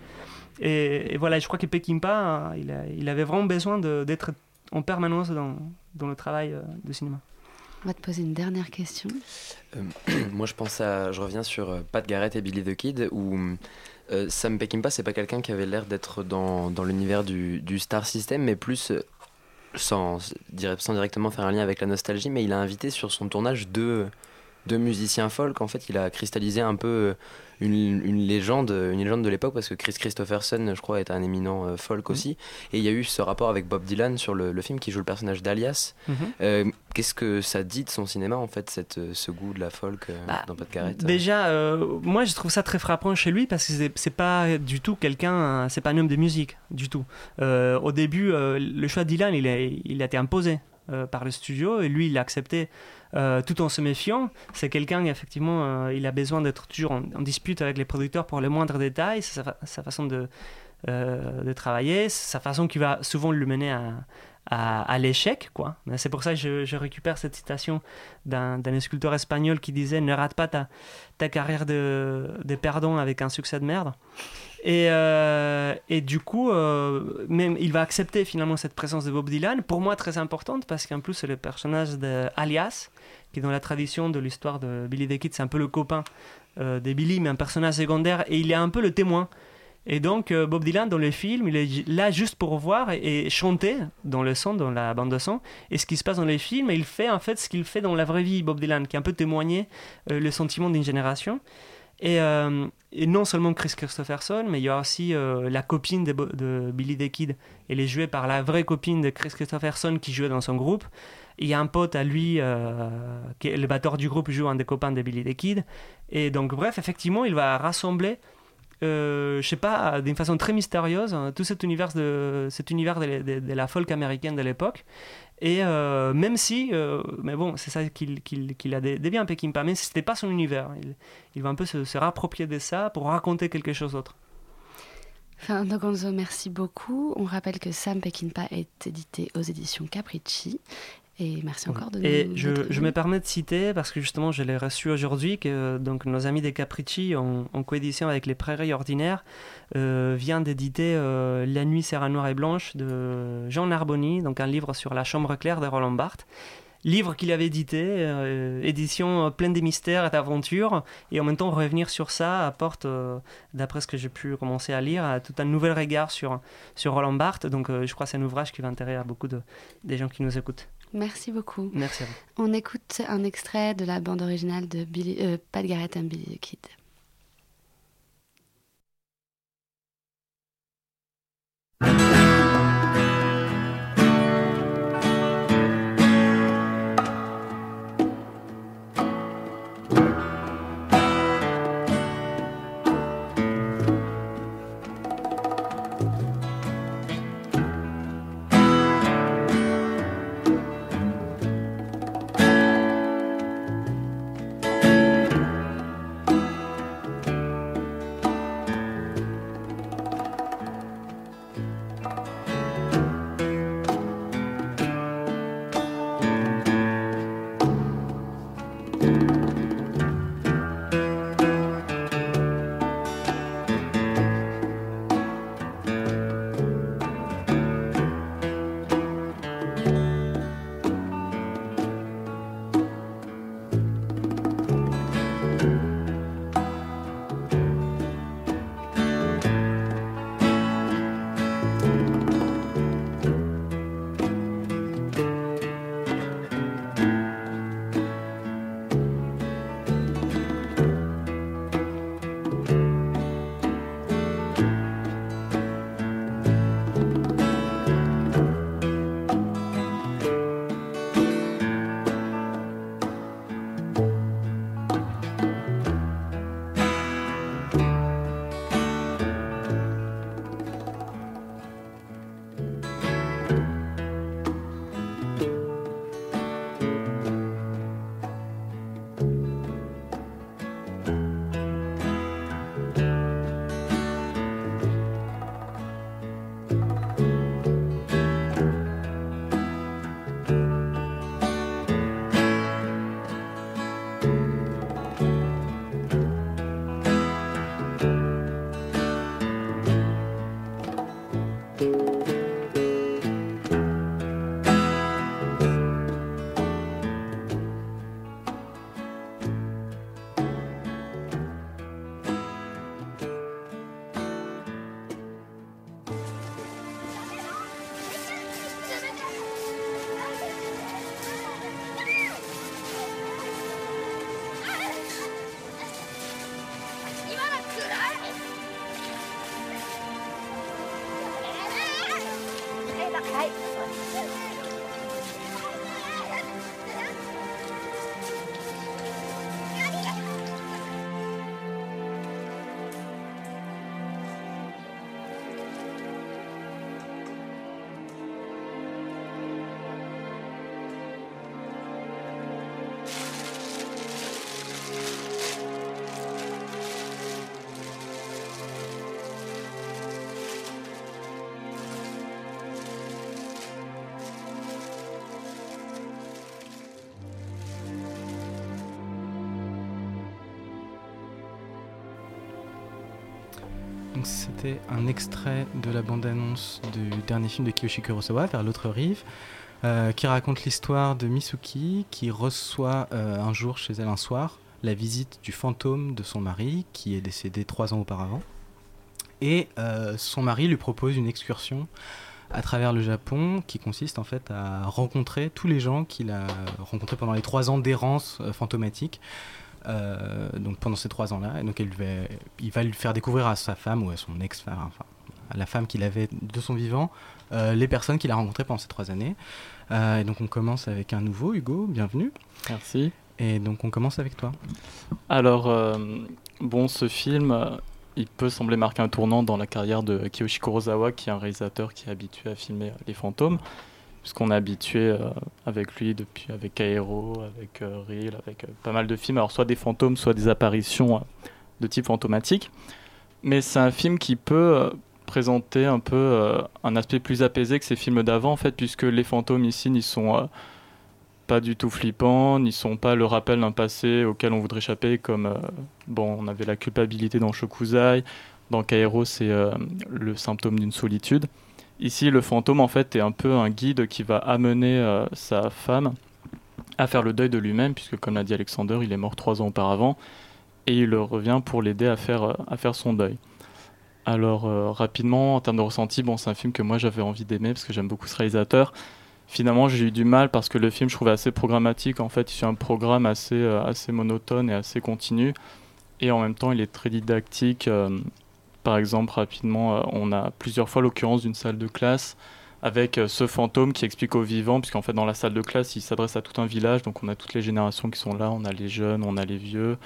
Et, et voilà, je crois que Peckinpah, il, a- il avait vraiment besoin d'être en permanence dans, dans le travail euh, de cinéma. On va te poser une dernière question. Euh, moi, je pense à. Je reviens sur Pat Garrett et Billy the Kid, où euh, Sam Peckinpah, c'est pas quelqu'un qui avait l'air d'être dans, l'univers du, star system, mais plus. euh, sans directement faire un lien avec la nostalgie, mais il a invité sur son tournage deux, deux musiciens folk. En fait, il a cristallisé un peu euh, une, une légende, une légende de l'époque, parce que Chris Christopherson, je crois, est un éminent euh, folk aussi. Et il y a eu ce rapport avec Bob Dylan sur le, le film qui joue le personnage d'Alias. Mhm. Euh, Qu'est-ce que ça dit de son cinéma, en fait, cette, euh, ce goût de la folk euh, Bah, dans Pat Garrett Déjà, euh, moi je trouve ça très frappant chez lui parce que c'est- pas du tout quelqu'un, c'est pas un homme de musique du tout. Au début, le choix de Dylan, il a, il a été imposé euh, par le studio et lui il l'a accepté euh, tout en se méfiant. C'est quelqu'un, effectivement, euh, il a besoin d'être toujours en, dispute avec les producteurs pour les moindres détails, sa, sa façon de, de travailler, sa façon qui va souvent le mener à, à, l'échec. quoi. C'est pour ça que je, je récupère cette citation d'un sculpteur espagnol qui disait Ne rate pas ta, ta carrière de, de perdant avec un succès de merde. Et, euh, et du coup, euh, même, il va accepter finalement cette présence de Bob Dylan, pour moi très importante, parce qu'en plus, c'est le personnage d'Alias, qui dans la tradition de l'histoire de Billy the Kid, c'est un peu le copain euh, de Billy, mais un personnage secondaire, et il est un peu le témoin. Et donc, euh, Bob Dylan, dans le film, il est là juste pour voir et, et chanter dans le son, dans la bande de son, et ce qui se passe dans les films, et il fait en fait ce qu'il fait dans la vraie vie, Bob Dylan, qui est un peu témoigner euh, le sentiment d'une génération. Et, euh, et non seulement Chris Christopherson, mais il y a aussi euh, la copine de, Billy the Kid. Elle est jouée par la vraie copine de Chris Christopherson qui jouait dans son groupe. Il y a un pote à lui, euh, qui est le batteur du groupe, joue un des copains de Billy the Kid. Et donc, bref, effectivement, il va rassembler, je sais pas, d'une façon très mystérieuse, hein, tout cet univers de, cet univers de la folk américaine de l'époque. Et euh, même si, euh, mais bon, c'est ça qu'il qu'il- qu'il a dé- dévié Peckinpah, même si c'était pas son univers, il, va un peu se, se rapproprier de ça pour raconter quelque chose d'autre. Fernando Gonzo, merci beaucoup. On rappelle que Sam Peckinpah est édité aux éditions Capricci. Et merci encore de Et nous je, d'être je me permets de citer, parce que justement je l'ai reçu aujourd'hui, que donc, nos amis des Capricci, en, en coédition avec les Prairies Ordinaires, euh, vient d'éditer euh, La nuit sera noire et blanche de Jean Narboni, donc un livre sur la chambre claire de Roland Barthes. Livre qu'il avait édité, euh, édition pleine de mystères et d'aventures, et en même temps revenir sur ça apporte, euh, d'après ce que j'ai pu commencer à lire, à tout un nouvel regard sur, sur Roland Barthes. Donc euh, je crois que c'est un ouvrage qui va intéresser à beaucoup de, des gens qui nous écoutent. Merci beaucoup. Merci à vous. On écoute un extrait de la bande originale de Billy, euh, Pat Garrett and Billy the Kid. C'était un extrait de la bande-annonce du dernier film de Kiyoshi Kurosawa, Vers l'autre rive, euh, qui raconte l'histoire de Misuki qui reçoit euh, un jour chez elle un soir la visite du fantôme de son mari qui est décédé trois ans auparavant. Et euh, son mari lui propose une excursion à travers le Japon qui consiste en fait à rencontrer tous les gens qu'il a rencontrés pendant les trois ans d'errance fantomatique. Euh, donc pendant ces trois ans-là, et donc elle va, il va lui faire découvrir à sa femme ou à son ex-femme, enfin à la femme qu'il avait de son vivant, euh, les personnes qu'il a rencontrées pendant ces trois années. Euh, et donc on commence avec un nouveau, Hugo, bienvenue. Merci. Et donc on commence avec toi. Alors, bon, ce film, il peut sembler marquer un tournant dans la carrière de Kiyoshi Kurosawa, qui est un réalisateur qui est habitué à filmer les fantômes, puisqu'on est habitué euh, avec lui depuis avec Aero, avec euh, Reel, avec euh, pas mal de films, alors soit des fantômes, soit des apparitions de type fantomatique. Mais c'est un film qui peut présenter un peu un aspect plus apaisé que ces films d'avant, en fait, puisque les fantômes ici n'y sont pas du tout flippants, n'y sont pas le rappel d'un passé auquel on voudrait échapper, comme bon, on avait la culpabilité dans Shokuzai, dans Kairo, c'est le symptôme d'une solitude. Ici, le fantôme, en fait, est un peu un guide qui va amener euh, sa femme à faire le deuil de lui-même, puisque, comme l'a dit Alexander, il est mort trois ans auparavant, et il revient pour l'aider à faire, euh, à faire son deuil. Alors, euh, rapidement, en termes de ressenti, bon, c'est un film que moi j'avais envie d'aimer, parce que j'aime beaucoup ce réalisateur. finalement j'ai eu du mal parce que le film je trouvais assez programmatique en fait il fait un programme assez, assez monotone et assez continu et en même temps il est très didactique par exemple rapidement euh, on a plusieurs fois l'occurrence d'une salle de classe avec euh, ce fantôme qui explique aux vivants puisqu'en fait dans la salle de classe il s'adresse à tout un village. Donc on a toutes les générations qui sont là. On a les jeunes on a les vieux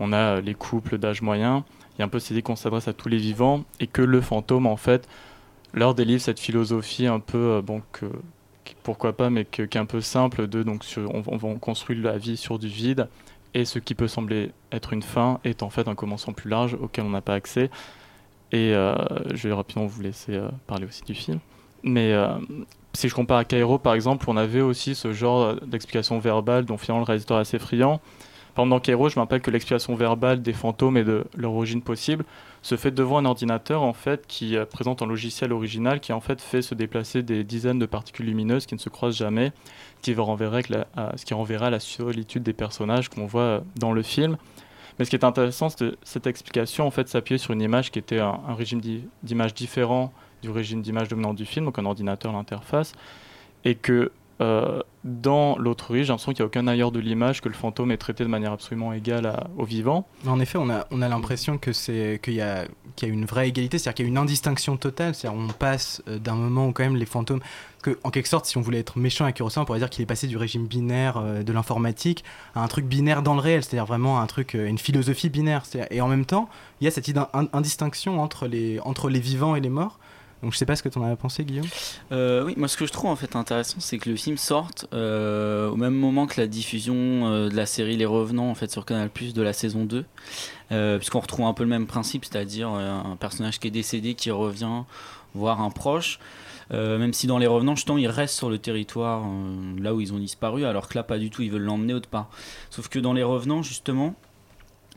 on a euh, les couples d'âge moyen. Il y a un peu cette idée qu'on s'adresse à tous les vivants et que le fantôme en fait leur délivre cette philosophie un peu bon que pourquoi pas mais qui est un peu simple de donc on, on, on construit la vie sur du vide et ce qui peut sembler être une fin est en fait un commencement plus large auquel on n'a pas accès et euh, je vais rapidement vous laisser euh, parler aussi du film mais euh, si je compare à Cairo par exemple on avait aussi ce genre d'explication verbale dont finalement le réalisateur est assez friand dans Cairo, je me rappelle que l'explication verbale des fantômes et de leur origine possible se fait devant un ordinateur en fait qui présente un logiciel original qui en fait fait se déplacer des dizaines de particules lumineuses qui ne se croisent jamais, qui la- à- ce qui renverra la solitude des personnages qu'on voit dans le film. Mais ce qui est intéressant, c'est cette explication en fait s'appuyait sur une image qui était un, un régime d'i- d'image différent du régime d'image dominant du film, donc un ordinateur, l'interface, et que euh, dans l'autre riche, j'ai l'impression qu'il n'y a aucun ailleurs de l'image que le fantôme est traité de manière absolument égale à- au vivant. En effet, on a, on a l'impression que c'est qu'il y a qu'il y a une vraie égalité, c'est-à-dire qu'il y a une indistinction totale, c'est-à-dire on passe euh, d'un moment où quand même les fantômes, en quelque sorte, si on voulait être méchant avec Kurosawa, on pourrait dire qu'il est passé du régime binaire euh, de l'informatique à un truc binaire dans le réel, c'est-à-dire vraiment un truc, une philosophie binaire. Et en même temps, il y a cette indistinction entre les entre les vivants et les morts. Donc je sais pas ce que tu as pensé, Guillaume. Euh, oui, moi ce que je trouve en fait intéressant, c'est que le film sorte euh, au même moment que la diffusion euh, de la série Les Revenants en sur Canal de la saison 2, euh, puisqu'on retrouve un peu le même principe, c'est-à-dire un personnage qui est décédé qui revient voir un proche. Même si dans Les Revenants, justement, ils restent sur le territoire là où ils ont disparu, alors que là, pas du tout, ils veulent l'emmener autre part. Sauf que dans Les Revenants, justement,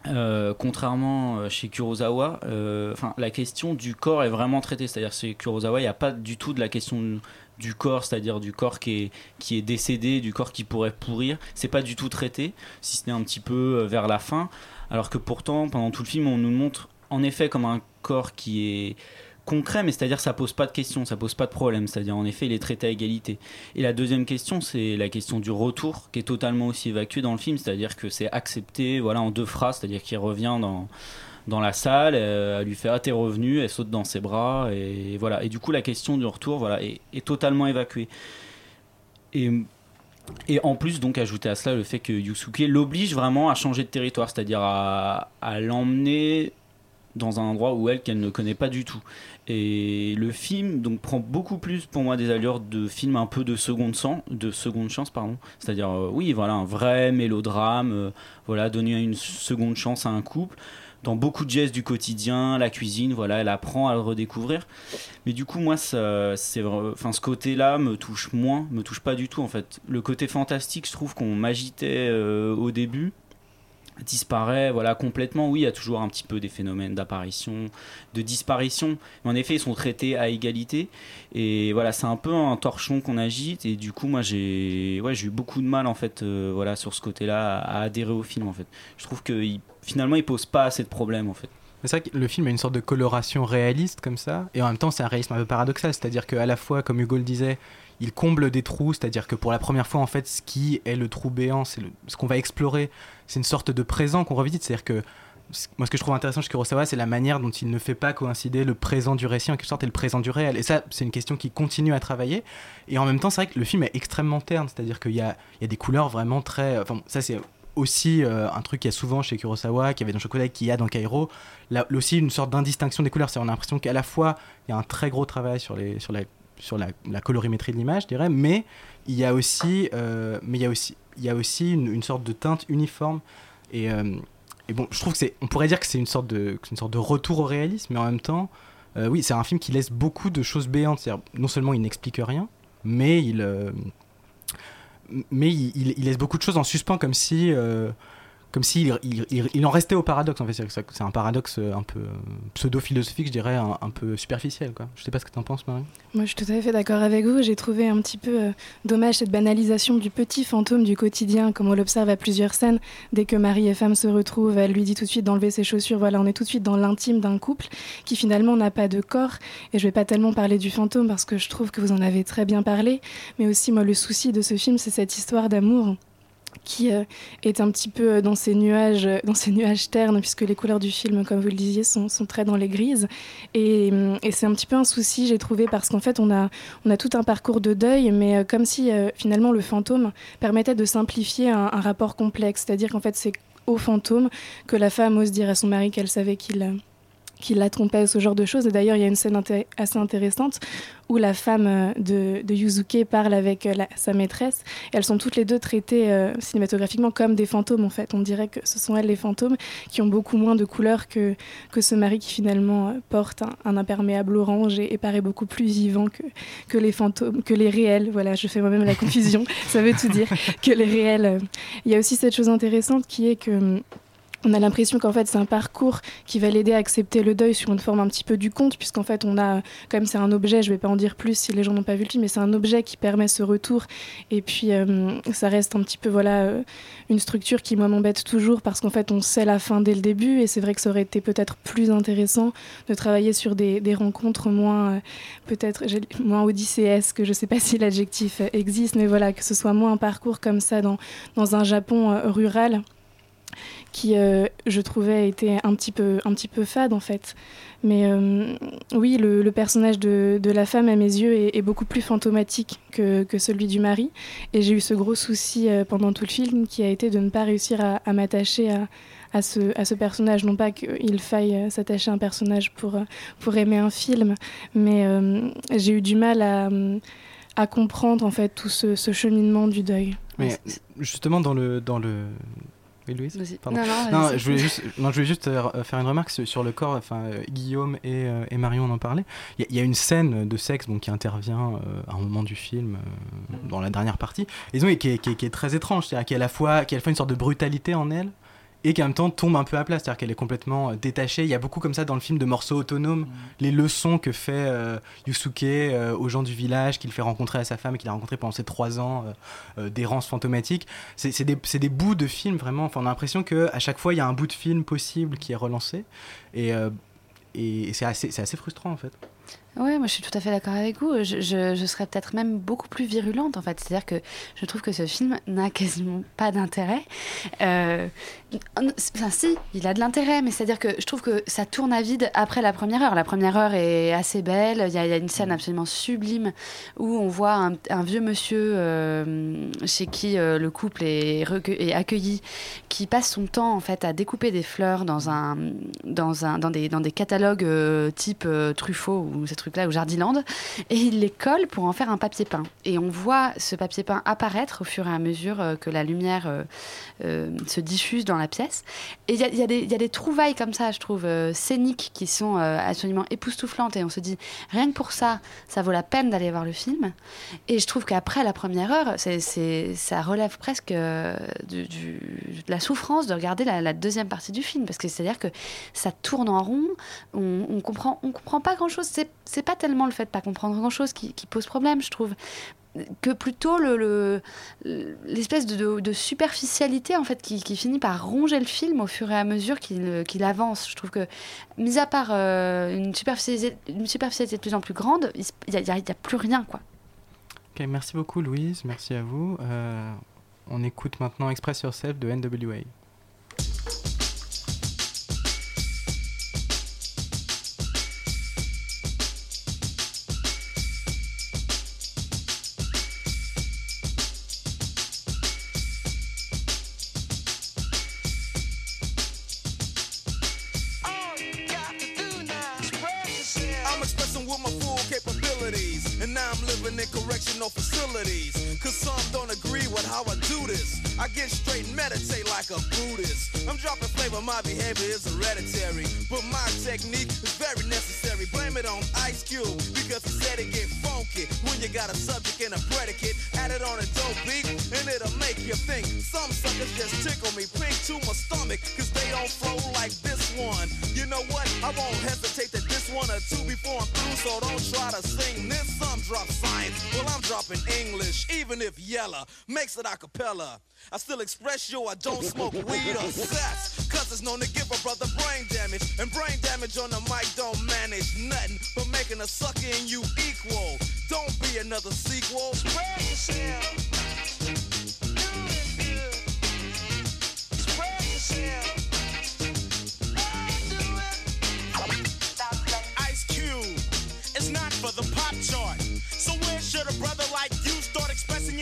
euh, contrairement euh, chez Kurosawa, euh, enfin la question du corps est vraiment traitée. C'est-à-dire chez Kurosawa, il n'y a pas du tout de la question du corps, c'est-à-dire du corps qui est, qui est décédé, du corps qui pourrait pourrir. C'est pas du tout traité, si ce n'est un petit peu vers la fin. Alors que pourtant, pendant tout le film, on nous montre en effet comme un corps qui est concret, mais c'est-à-dire ça pose pas de questions, ça pose pas de problème, c'est-à-dire en effet il est traité à égalité. Et la deuxième question, c'est la question du retour, qui est totalement aussi évacuée dans le film, c'est-à-dire que c'est accepté, voilà, en deux phrases, c'est-à-dire qu'il revient dans dans la salle, euh, elle lui fait ah t'es revenu, elle saute dans ses bras et voilà. Et du coup la question du retour voilà est, est totalement évacuée. Et et en plus, donc, ajouter à cela le fait que Yusuke l'oblige vraiment à changer de territoire, c'est-à-dire à l'emmener dans un endroit où elle, qu'elle ne connaît pas du tout. Et le film donc prend beaucoup plus pour moi des allures de film un peu de seconde, sang, de seconde chance, pardon. C'est-à-dire, euh, oui, voilà, un vrai mélodrame, euh, voilà, donner une seconde chance à un couple. Dans beaucoup de gestes du quotidien, la cuisine, voilà, elle apprend à le redécouvrir. Mais du coup, moi, ça, c'est, enfin, ce côté-là me touche moins, me touche pas du tout en fait. Le côté fantastique, je trouve qu'on m'agitait euh, au début disparaît voilà complètement. Oui il y a toujours un petit peu des phénomènes d'apparition de disparition mais en effet ils sont traités à égalité. Et voilà c'est un peu un torchon qu'on agite. Et du coup moi j'ai ouais j'ai eu beaucoup de mal en fait euh, voilà sur ce côté là à, adhérer au film en fait. Je trouve que finalement il pose pas assez de problèmes en fait. C'est vrai que le film a une sorte de coloration réaliste comme ça, et en même temps c'est un réalisme un peu paradoxal, c'est-à-dire qu'à la fois, comme Hugo le disait, il comble des trous, c'est-à-dire que pour la première fois en fait, ce qui est le trou béant, c'est ce qu'on va explorer, c'est une sorte de présent qu'on revisite, c'est-à-dire que moi ce que je trouve intéressant chez Kurosawa, c'est la manière dont il ne fait pas coïncider le présent du récit en quelque sorte et le présent du réel, et ça c'est une question qui continue à travailler, et en même temps c'est vrai que le film est extrêmement terne, c'est-à-dire qu'il y y a des couleurs vraiment très, enfin ça c'est aussi euh, un truc qu'il y a souvent chez Kurosawa, qu'il y avait dans Chocolat, qu'il y a dans Cairo, là aussi une sorte d'indistinction des couleurs. C'est on a l'impression qu'à la fois il y a un très gros travail sur les sur la sur la, colorimétrie de l'image, je dirais, mais il y a aussi euh, mais il y a aussi il y a aussi une, sorte de teinte uniforme et euh, et bon, je trouve que c'est on pourrait dire que c'est une sorte de une sorte de retour au réalisme, mais en même temps euh, oui, c'est un film qui laisse beaucoup de choses béantes. Non seulement il n'explique rien, mais il, mais il, laisse beaucoup de choses en suspens, comme si, comme s'il il, il- en restait au paradoxe en fait. C'est un paradoxe euh, un peu euh, pseudo-philosophique, je dirais, un, un peu superficiel. Quoi. Je sais pas ce que tu en penses, Marie. Moi, je suis tout à fait d'accord avec vous. J'ai trouvé un petit peu euh, dommage cette banalisation du petit fantôme du quotidien, comme on l'observe à plusieurs scènes. Dès que Marie et femme se retrouvent, elle lui dit tout de suite d'enlever ses chaussures. Voilà, on est tout de suite dans l'intime d'un couple qui finalement n'a pas de corps. Et je vais pas tellement parler du fantôme parce que je trouve que vous en avez très bien parlé. Mais aussi, moi, le souci de ce film, c'est cette histoire d'amour qui euh, est un petit peu euh, dans ces nuages, euh, dans ces nuages ternes, puisque les couleurs du film, comme vous le disiez, sont, très dans les grises. Et, c'est un petit peu un souci, j'ai trouvé, parce qu'en fait, on a, tout un parcours de deuil, mais comme si finalement le fantôme permettait de simplifier un, un rapport complexe. C'est-à-dire qu'en fait, c'est au fantôme que la femme ose dire à son mari qu'elle savait qu'il qu'il la trompait, ce genre de choses. Et d'ailleurs, il y a une scène assez intéressante où la femme euh, de, de Yuzuke parle avec euh, sa maîtresse. Elles sont toutes les deux traitées euh, cinématographiquement comme des fantômes, en fait. On dirait que ce sont elles les fantômes qui ont beaucoup moins de couleurs que, que ce mari qui finalement porte un, imperméable orange et, et paraît beaucoup plus vivant que, que les fantômes, que les réels. Voilà, je fais moi-même la confusion. Ça veut tout dire. Que les réels. Il y a aussi cette chose intéressante qui est que... on a l'impression qu'en fait c'est un parcours qui va l'aider à accepter le deuil sur une forme un petit peu du conte, puisqu'en fait on a, quand même c'est un objet, je vais pas en dire plus si les gens n'ont pas vu le film, mais c'est un objet qui permet ce retour, et puis euh, ça reste un petit peu voilà euh, une structure qui moi m'embête toujours parce qu'en fait on sait la fin dès le début, et c'est vrai que ça aurait été peut-être plus intéressant de travailler sur des, rencontres moins euh, peut-être moins odysséesques, je sais pas si l'adjectif existe, mais voilà que ce soit moins un parcours comme ça dans, dans un Japon rural qui, euh, je trouvais, était un petit peu, un petit peu fade en fait. Mais euh, oui, le, le personnage de, de la femme, à mes yeux, est, est beaucoup plus fantomatique que, que celui du mari. Et j'ai eu ce gros souci euh, pendant tout le film qui a été de ne pas réussir à, à m'attacher à, à, ce, à ce personnage. Non pas qu'il faille s'attacher à un personnage pour, pour aimer un film, mais euh, j'ai eu du mal à, à comprendre en fait tout ce, ce cheminement du deuil. Mais justement, dans le. Dans le... Oui, Louise. Pardon. Non, je voulais juste, non, je voulais juste euh, faire une remarque sur, le corps. Enfin, euh, Guillaume et, euh, et Marion en ont parlé. Il y, a- il y a une scène de sexe bon, qui intervient euh, à un moment du film, euh, dans la dernière partie, et disons, qui, est, qui est- qui est très étrange. C'est-à-dire qui est à la fois, qui a à la fois une sorte de brutalité en elle, et qui en même temps tombe un peu à plat, c'est-à-dire qu'elle est complètement euh, détachée. Il y a beaucoup comme ça dans le film de morceaux autonomes, les leçons que fait euh, Yusuke euh, aux gens du village, qu'il fait rencontrer à sa femme, et qu'il a rencontré pendant ces trois ans euh, d'errance fantomatique. C'est des, bouts de film vraiment. Enfin, on a l'impression qu'à chaque fois, il y a un bout de film possible qui est relancé, et, c'est assez, frustrant en fait. Ouais, moi je suis tout à fait d'accord avec vous. Je, je, je serais peut-être même beaucoup plus virulente en fait. C'est-à-dire que je trouve que ce film n'a quasiment pas d'intérêt. Euh, enfin, si, il a de l'intérêt, mais c'est-à-dire que je trouve que ça tourne à vide après la première heure. La première heure est assez belle. Il y a, il y a une scène absolument sublime où on voit un, un vieux monsieur euh, chez qui euh, le couple est, accueilli, qui passe son temps en fait à découper des fleurs dans un dans un dans des dans des catalogues euh, type Truffaut ou ces trucs-là ou Jardiland et il les colle pour en faire un papier peint et on voit ce papier peint apparaître au fur et à mesure que la lumière se diffuse dans la pièce. Et il y a, des trouvailles comme ça je trouve euh, scéniques qui sont euh, absolument époustouflantes. Et on se dit rien que pour ça ça vaut la peine d'aller voir le film. Et je trouve qu'après la première heure c'est ça relève presque euh, de la souffrance de regarder la, deuxième partie du film. Parce que c'est à dire que ça tourne en rond. On, comprend on comprend pas grand chose c'est pas tellement le fait de pas comprendre grand chose qui, qui pose problème je trouve que plutôt le- le l'espèce de, superficialité en fait qui, finit par ronger le film au fur et à mesure qu'il avance je trouve que mis à part euh, une superficialité de plus en plus grande il n'y a, plus rien quoi Ok, merci beaucoup Louise, merci à vous. Euh, on écoute maintenant Express Yourself de NWA. Even makes it a cappella. I still express yo, I don't smoke weed or sex. Cause it's known to give a brother brain damage. And brain damage on the mic don't manage nothing but making a sucker in you equal. Don't be another sequel. Spread yourself. Do it good. Spread yourself. Ice Cube. It's not for the pop chart.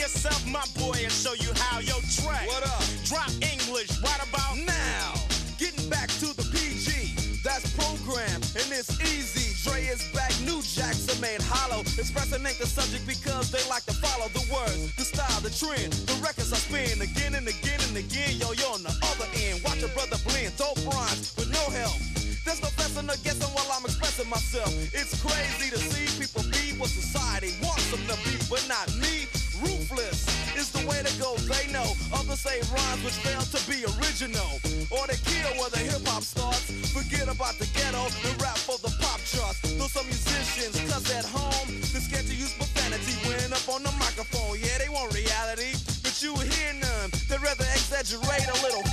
Yourself, my boy, and show you how your track? What up? Drop English right about now. Getting back to the PG. That's program, and it's easy. Dre is back, new jacks are made hollow. Expressing ain't the subject because they like to follow the words, the style, the trend. The records I spin again and again and again. Yo, yo, on the other end. Watch your brother blend, dope rhymes with no help. There's no fessing or guessing while I'm expressing myself. It's crazy to see people be what society wants them to be, but not me. Ruthless is the way to go, they know. Others say rhymes which fail to be original. Or they kill where the hip hop starts. Forget about the ghetto and rap for the pop charts. Though some musicians cuss at home, they're scared to use profanity when up on the microphone. Yeah, they want reality, but you hear none. They'd rather exaggerate a little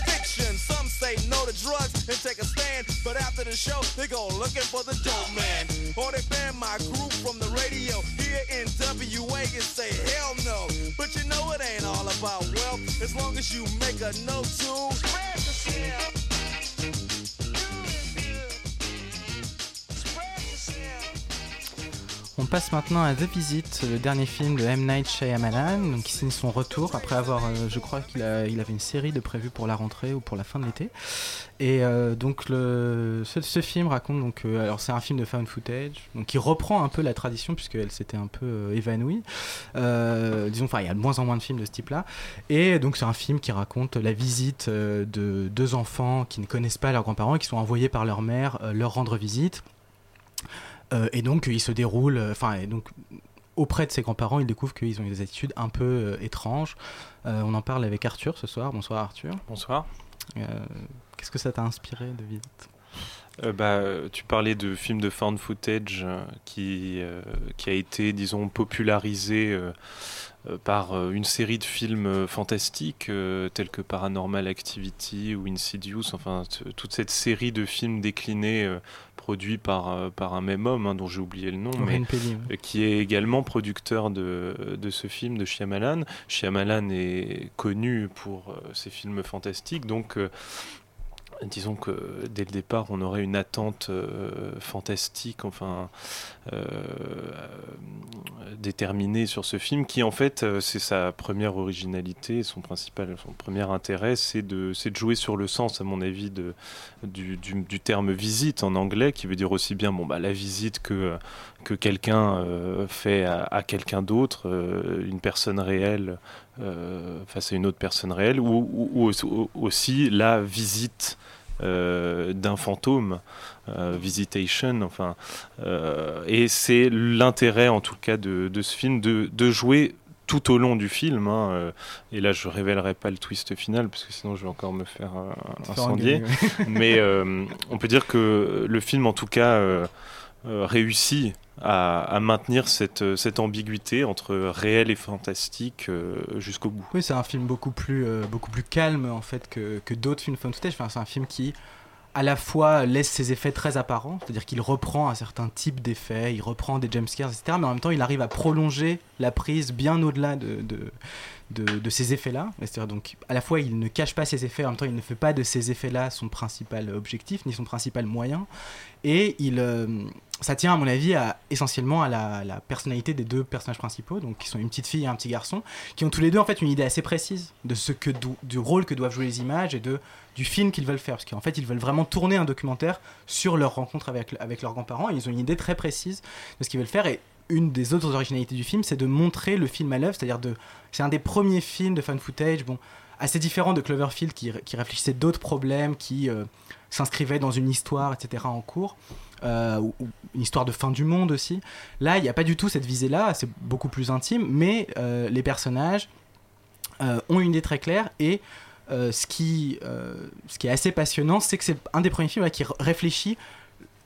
say no to drugs and take a stand, but after the show, they go looking for the dope man. Or they ban my group from the radio here in WA and say hell no. But you know it ain't all about wealth as long as you make a note to spread. On passe maintenant à The Visit, le dernier film de M. Night Shyamalan, donc qui signe son retour après avoir, euh, je crois qu'il il avait une série de prévues pour la rentrée ou pour la fin de l'été. Et euh, donc ce, film raconte donc, euh, alors c'est un film de found footage, donc qui reprend un peu la tradition puisqu'elle s'était un peu évanouie. Disons, enfin il y a de moins en moins de films de ce type-là. Et donc c'est un film qui raconte la visite de deux enfants qui ne connaissent pas leurs grands-parents et qui sont envoyés par leur mère leur rendre visite. Euh, et donc, il se déroule, euh, enfin, donc, auprès de ses grands-parents, il découvre qu'ils ont des attitudes un peu euh, étranges. Euh, on en parle avec Arthur ce soir. Bonsoir Arthur. Bonsoir. Euh, Qu'est-ce que ça t'a inspiré de visite Euh, bah, tu parlais de films de found footage qui, qui a été, disons, popularisé par euh, une série de films euh, fantastiques euh, tels que Paranormal Activity ou Insidious, enfin toute cette série de films déclinés euh, produits par, euh, par un même homme hein, dont j'ai oublié le nom, mais ouais. euh, qui est également producteur de, de ce film de Shyamalan. Shyamalan est connu pour euh, ses films fantastiques, donc euh, disons que dès le départ, on aurait une attente euh, fantastique, enfin euh, euh, déterminée sur ce film, qui en fait, c'est sa première originalité, son principal, son premier intérêt, c'est de, de jouer sur le sens, à mon avis, de, du, du- terme visite en anglais, qui veut dire aussi bien, bon, bah, la visite que que quelqu'un fait à, quelqu'un d'autre, une personne réelle face à une autre personne réelle, ou, aussi- la visite d'un fantôme, euh, visitation, enfin, euh, et c'est l'intérêt en tout cas de, de ce film de, de jouer tout au long du film, hein, euh, et là je révélerai pas le twist final parce que sinon je vais encore me faire euh, incendier, ouais. mais euh, on peut dire que le film en tout cas euh, euh, réussit à, maintenir cette, cette ambiguïté entre réel et fantastique euh, jusqu'au bout. Oui, c'est un film beaucoup plus, euh, calme en fait que, d'autres films found footage. Enfin, c'est un film qui à la fois laisse ses effets très apparents, c'est-à-dire qu'il reprend un certain type d'effets, il reprend des jumpscares, etc. Mais en même temps, il arrive à prolonger la prise bien au-delà de, de, de, de ces effets-là. C'est-à-dire donc, à la fois, il ne cache pas ses effets, en même temps, il ne fait pas de ces effets-là son principal objectif, ni son principal moyen. Et il, euh, ça tient, à mon avis, essentiellement à la, personnalité des deux personnages principaux, donc qui sont une petite fille et un petit garçon, qui ont tous les deux en fait une idée assez précise de ce que du rôle que doivent jouer les images et de du film qu'ils veulent faire, parce qu'en fait ils veulent vraiment tourner un documentaire sur leur rencontre avec, avec leurs grands-parents. Ils ont une idée très précise de ce qu'ils veulent faire et une des autres originalités du film, c'est de montrer le film à l'œuvre, c'est-à-dire c'est un des premiers films de fan footage, bon, assez différent de Cloverfield qui, qui réfléchissait d'autres problèmes, qui euh, s'inscrivait dans une histoire, etc. en cours, euh, ou, une histoire de fin du monde aussi. Là, il n'y a pas du tout cette visée-là, c'est beaucoup plus intime, mais euh, les personnages ont une idée très claire et ce, qui, ce qui est assez passionnant, c'est que c'est un des premiers films qui réfléchit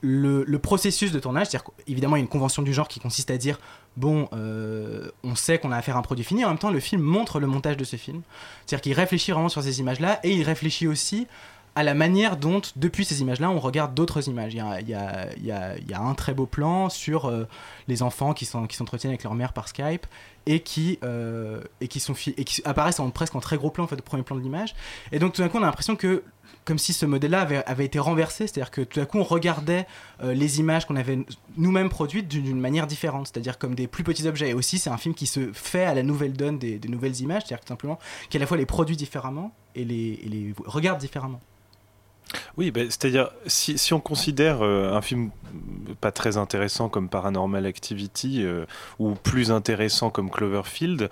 le, processus de tournage. C'est-à-dire qu'évidemment, il y a une convention du genre qui consiste à dire bon, euh, on sait qu'on a affaire à un produit fini. En même temps, le film montre le montage de ce film. C'est-à-dire qu'il réfléchit vraiment sur ces images-là et il réfléchit aussi à la manière dont, depuis ces images-là, on regarde d'autres images. Il y a, un très beau plan sur euh, les enfants qui s'entretiennent avec leur mère par Skype et qui, euh, apparaissent en, presque en très gros plan, en fait, au premier plan de l'image. Et donc, tout d'un coup, on a l'impression que comme si ce modèle-là avait, été renversé, c'est-à-dire que tout d'un coup on regardait euh, les images qu'on avait nous-mêmes produites d'une manière différente, c'est-à-dire comme des plus petits objets. Et aussi, c'est un film qui se fait à la nouvelle donne des, nouvelles images, c'est-à-dire simplement qui à la fois les produit différemment et les, regarde différemment. Oui, ben, c'est-à-dire, si, on considère euh, un film pas très intéressant comme Paranormal Activity euh, ou plus intéressant comme Cloverfield,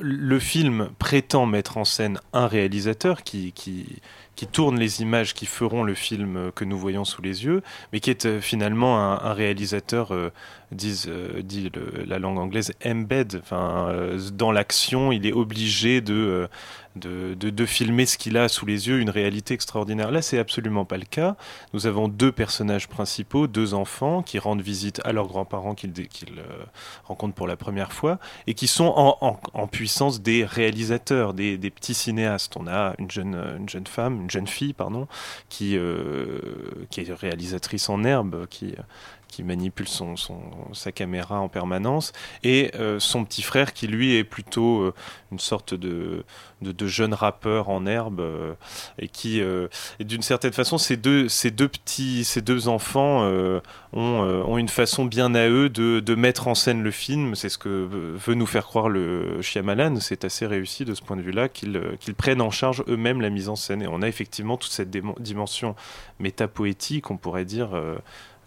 le film prétend mettre en scène un réalisateur qui, qui, qui tourne les images qui feront le film euh, que nous voyons sous les yeux, mais qui est euh, finalement un, réalisateur, euh, disent, dit la langue anglaise, embed, enfin, dans l'action, il est obligé de, de, filmer ce qu'il a sous les yeux, une réalité extraordinaire. Là, c'est absolument pas le cas. Nous avons deux personnages principaux, deux enfants qui rendent visite à leurs grands-parents qu'ils euh, rencontrent pour la première fois et qui sont en, en- puissance des réalisateurs, des, des petits cinéastes. On a une jeune, une jeune femme, jeune fille, pardon, qui, euh, qui est réalisatrice en herbe, qui, qui manipule son, son- sa caméra en permanence, et euh, son petit frère qui lui est plutôt euh, une sorte de, de, jeune rappeur en herbe, euh, et qui, d'une certaine façon, ces deux, ces deux petits, ces deux enfants ont, ont une façon bien à eux de, de mettre en scène le film. C'est ce que veut- nous faire croire le Shyamalan. C'est assez réussi de ce point de vue-là qu'ils prennent en charge eux-mêmes la mise en scène. Et on a effectivement toute cette dimension métapoétique, on pourrait dire,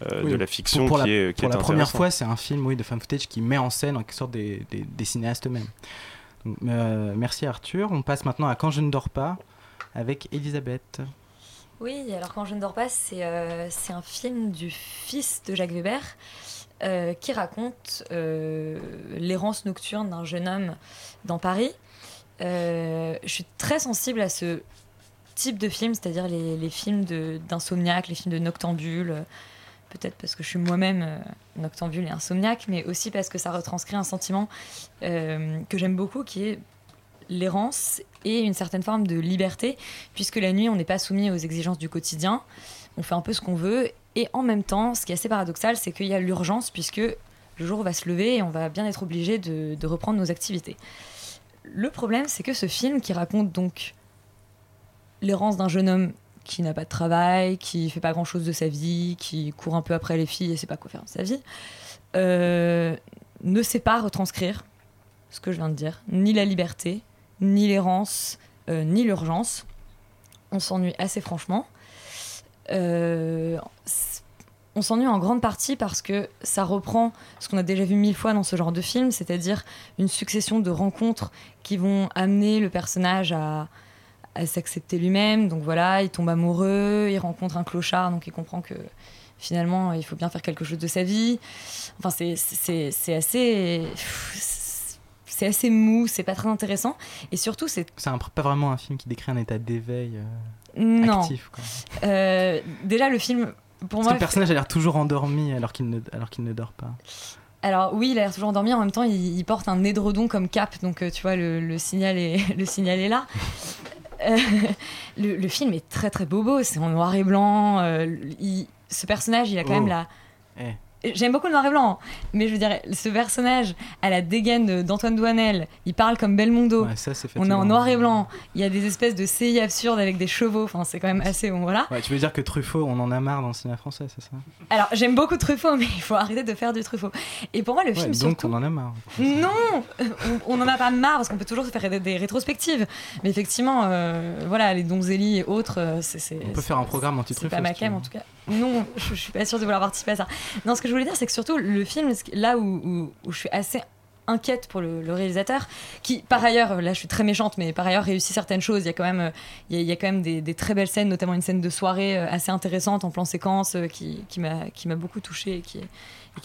euh, Oui, de la pour- fiction pour qui la, est, qui pour est la première fois, c'est un film oui, de fan footage qui met en scène en quelque sorte des, des, des cinéastes eux-mêmes. Euh, merci Arthur. On passe maintenant à Quand je ne dors pas avec Elisabeth. Oui, alors quand je ne dors pas, c'est euh, c'est un film du fils de Jacques Weber euh, qui raconte euh, l'errance nocturne d'un jeune homme dans Paris. Euh, je suis très sensible à ce type de film, c'est-à-dire les, les films de- d'insomniaque, les films de noctambule. Peut-être parce que je suis moi-même euh, noctambule et insomniaque, mais aussi parce que ça retranscrit un sentiment euh, que j'aime beaucoup, qui est l'errance et une certaine forme de liberté, puisque la nuit, on n'est pas soumis aux exigences du quotidien, on fait un peu ce qu'on veut, et en même temps, ce qui est assez paradoxal, c'est qu'il y a l'urgence, puisque le jour va se lever et on va bien être obligé de, de reprendre nos activités. Le problème, c'est que ce film qui raconte donc l'errance d'un jeune homme qui n'a pas de travail, qui fait pas grand chose de sa vie, qui court un peu après les filles et sait pas quoi faire de sa vie, euh, ne sait pas retranscrire ce que je viens de dire, ni la liberté, ni l'errance, euh, ni l'urgence. On s'ennuie assez franchement. Euh, on s'ennuie en grande partie parce que ça reprend ce qu'on a déjà vu mille fois dans ce genre de film, c'est-à-dire une succession de rencontres qui vont amener le personnage à, à s'accepter lui-même. Donc voilà, il tombe amoureux, il rencontre un clochard, donc il comprend que finalement il faut bien faire quelque chose de sa vie. Enfin, c'est- assez. C'est assez mou, c'est pas très intéressant. Et surtout, c'est C'est pas vraiment un film qui décrit un état d'éveil euh, non. actif. quoi. Euh, déjà, le film, pour Parce moi. que le personnage a l'air toujours endormi alors qu'il ne, alors qu'il ne dort pas. Alors oui, il a l'air toujours endormi. En même temps, il, il porte un édredon comme cape, donc euh, tu vois, le, le signal est, le signal est là. Euh, le, le film est très très bobo. C'est en noir et blanc. euh, il- ce personnage, il a quand Oh. même la. Eh. J'aime beaucoup le noir et blanc, hein. mais je veux dire, ce personnage a la dégaine d'Antoine Douanel. Il parle comme Belmondo. Ouais, ça, c'est On est en noir et blanc. Il y a des espèces de CI absurdes avec des chevaux. Enfin, c'est quand même assez bon. Voilà. Ouais, tu veux dire que Truffaut, on en a marre dans le cinéma français, c'est ça? Alors, j'aime beaucoup Truffaut, mais il faut arrêter de faire du Truffaut. Et pour moi, le Ouais, film Donc surtout. on en a marre. Non on, on en a pas marre parce qu'on peut toujours se faire des, des rétrospectives. Mais effectivement, euh, voilà, les Donzelli et autres, euh, c'est. c'est- On peut faire un programme C'est anti-Truffaut. pas ma cam en tout cas. Non, je, je suis pas sûre de vouloir participer à ça. Non, ce que je voulais dire, c'est que surtout le film, là où, je suis assez inquiète pour le, réalisateur, qui par ailleurs, là je suis très méchante, mais par ailleurs réussit certaines choses. Il y a quand même, euh, il y a, quand même des, très belles scènes, notamment une scène de soirée euh, assez intéressante en plan séquence euh, qui, m'a beaucoup touchée et qui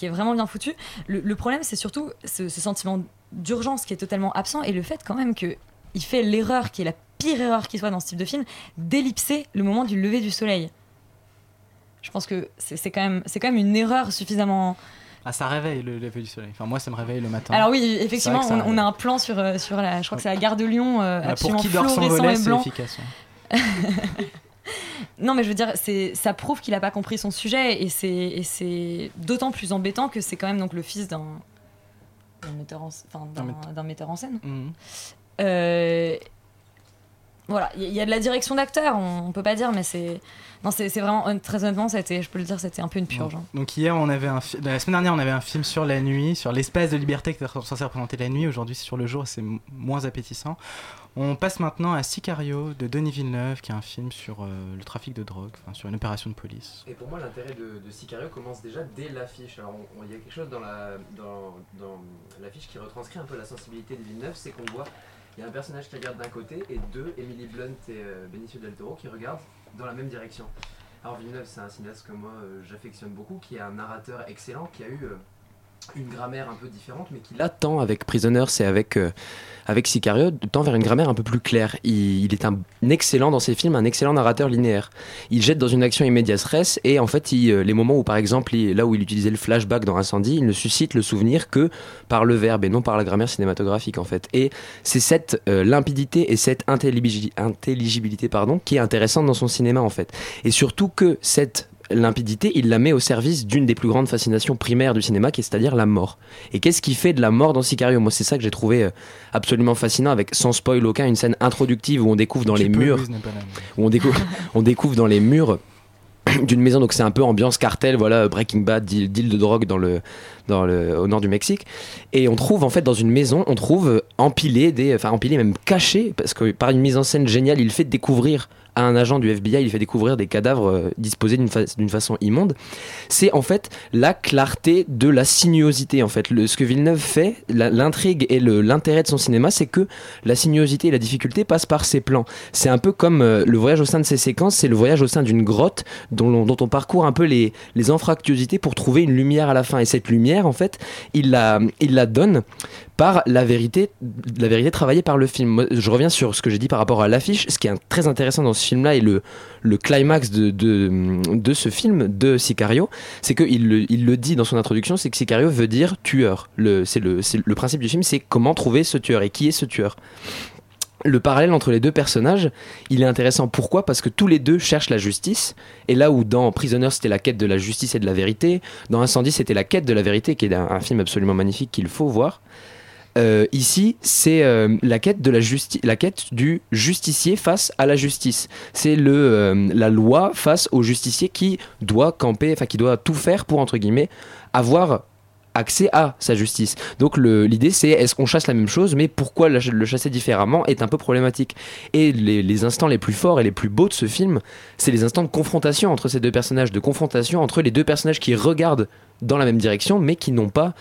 est, vraiment bien foutue. Le, problème, c'est surtout ce, sentiment d'urgence qui est totalement absent et le fait quand même que il fait l'erreur qui est la pire erreur qui soit dans ce type de film, d'ellipser le moment du lever du soleil. Je pense que c'est quand, même- c'est quand même une erreur suffisamment. Ah, ça réveille le lever du soleil. Enfin, moi, ça me réveille le matin. Alors oui, effectivement, on, a un plan sur, euh, sur la, je crois que c'est la gare de Lyon, euh, pour qui dort sans volet, et c'est efficace. Non, mais je veux dire, ça prouve qu'il n'a pas compris son sujet et c'est, d'autant plus embêtant que c'est quand même donc le fils d'un, metteur, en, enfin, metteur. metteur en scène. Euh, voilà, il y, a de la direction d'acteur, on, on peut pas dire, mais c'est, non, c'est, vraiment très honnêtement, c'était, je peux le dire, c'était un peu une purge. hein. Donc hier, on avait un la semaine dernière, on avait un film sur la nuit, sur l'espace de liberté qui était censé représenter la nuit. Aujourd'hui, c'est sur le jour, c'est moins appétissant. On passe maintenant à Sicario de Denis Villeneuve, qui est un film sur euh, le trafic de drogue, sur une opération de police. Et pour moi, l'intérêt de, de Sicario commence déjà dès l'affiche. Alors, il y a quelque chose dans la- dans- dans l'affiche qui retranscrit un peu la sensibilité de Villeneuve, c'est qu'on voit, il y a un personnage qui regarde d'un côté et deux, Emily Blunt et euh, Benicio del Toro, qui regardent dans la même direction. Alors, Villeneuve, c'est un cinéaste que moi, euh, j'affectionne beaucoup, qui est un narrateur excellent, qui a eu... une grammaire un peu différente, mais qui là tend avec Prisoners et avec, euh, avec Sicario, tend vers une grammaire un peu plus claire. Il, il est un excellent dans ses films, un excellent narrateur linéaire. Il jette dans une action immédiate stress et en fait, il, euh, les moments où par exemple, là où il utilisait le flashback dans Incendie, il ne suscite le souvenir que par le verbe et non par la grammaire cinématographique en fait. Et c'est cette euh, limpidité et cette intelligibili- intelligibilité pardon, qui est intéressante dans son cinéma en fait. Et surtout que cette limpidité, il la met au service d'une des plus grandes fascinations primaires du cinéma, qui est c'est-à-dire la mort. Et qu'est-ce qui fait de la mort dans Sicario? Moi, c'est ça que j'ai trouvé euh, absolument fascinant, avec sans spoil aucun, une scène introductive où on découvre dans les murs, où on découvre, on découvre dans les murs d'une maison, donc c'est un peu ambiance cartel, voilà, Breaking Bad, deal, deal de drogue dans le, dans le, au nord du Mexique. Et on trouve en fait dans une maison, on trouve empilé des, enfin empilé même caché, parce que par une mise en scène géniale, il fait découvrir à un agent du FBI, il fait découvrir des cadavres euh, disposés d'une fa- d'une façon immonde. C'est en fait la clarté de la sinuosité. En fait, ce que Villeneuve fait, l'intrigue et l'intérêt de son cinéma, c'est que la sinuosité et la difficulté passent par ses plans. C'est un peu comme euh, le voyage au sein de ces séquences, c'est le voyage au sein d'une grotte dont, on parcourt un peu les, les pour trouver une lumière à la fin. Et cette lumière, en fait, il la, donne par la vérité, la vérité travaillée par le film. Je reviens sur ce que j'ai dit par rapport à l'affiche. Ce qui est très intéressant dans ce film-là et le, climax de, ce film, de Sicario, c'est qu'il le, dit dans son introduction, c'est que Sicario veut dire tueur. C'est le principe du film, c'est comment trouver ce tueur et qui est ce tueur. Le parallèle entre les deux personnages, il est intéressant. Pourquoi? Parce que tous les deux cherchent la justice. Et là où dans Prisoner c'était la quête de la justice et de la vérité, dans Incendie c'était la quête de la vérité, qui est un, film absolument magnifique qu'il faut voir. Euh, ici, c'est euh, la quête du justicier face à la justice. C'est euh, la loi face au justicier qui doit camper, enfin qui doit tout faire pour entre guillemets avoir accès à sa justice. Donc l'idée c'est est-ce qu'on chasse la même chose, mais pourquoi le chasser différemment est un peu problématique. Et les, instants les plus forts et les plus beaux de ce film, c'est les instants de confrontation entre ces deux personnages, de confrontation entre les deux personnages qui regardent dans la même direction, mais qui n'ont pas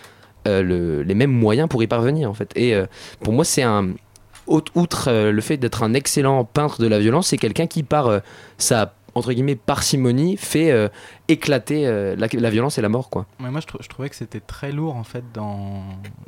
euh, le- les mêmes moyens pour y parvenir en fait. Et euh, pour moi c'est un out- outre euh, le fait d'être un excellent peintre de la violence, c'est quelqu'un qui par sa entre guillemets parcimonie fait euh, éclater euh, la, la violence et la mort quoi. Ouais, moi, je, trou- je trouvais que c'était très lourd en fait dans,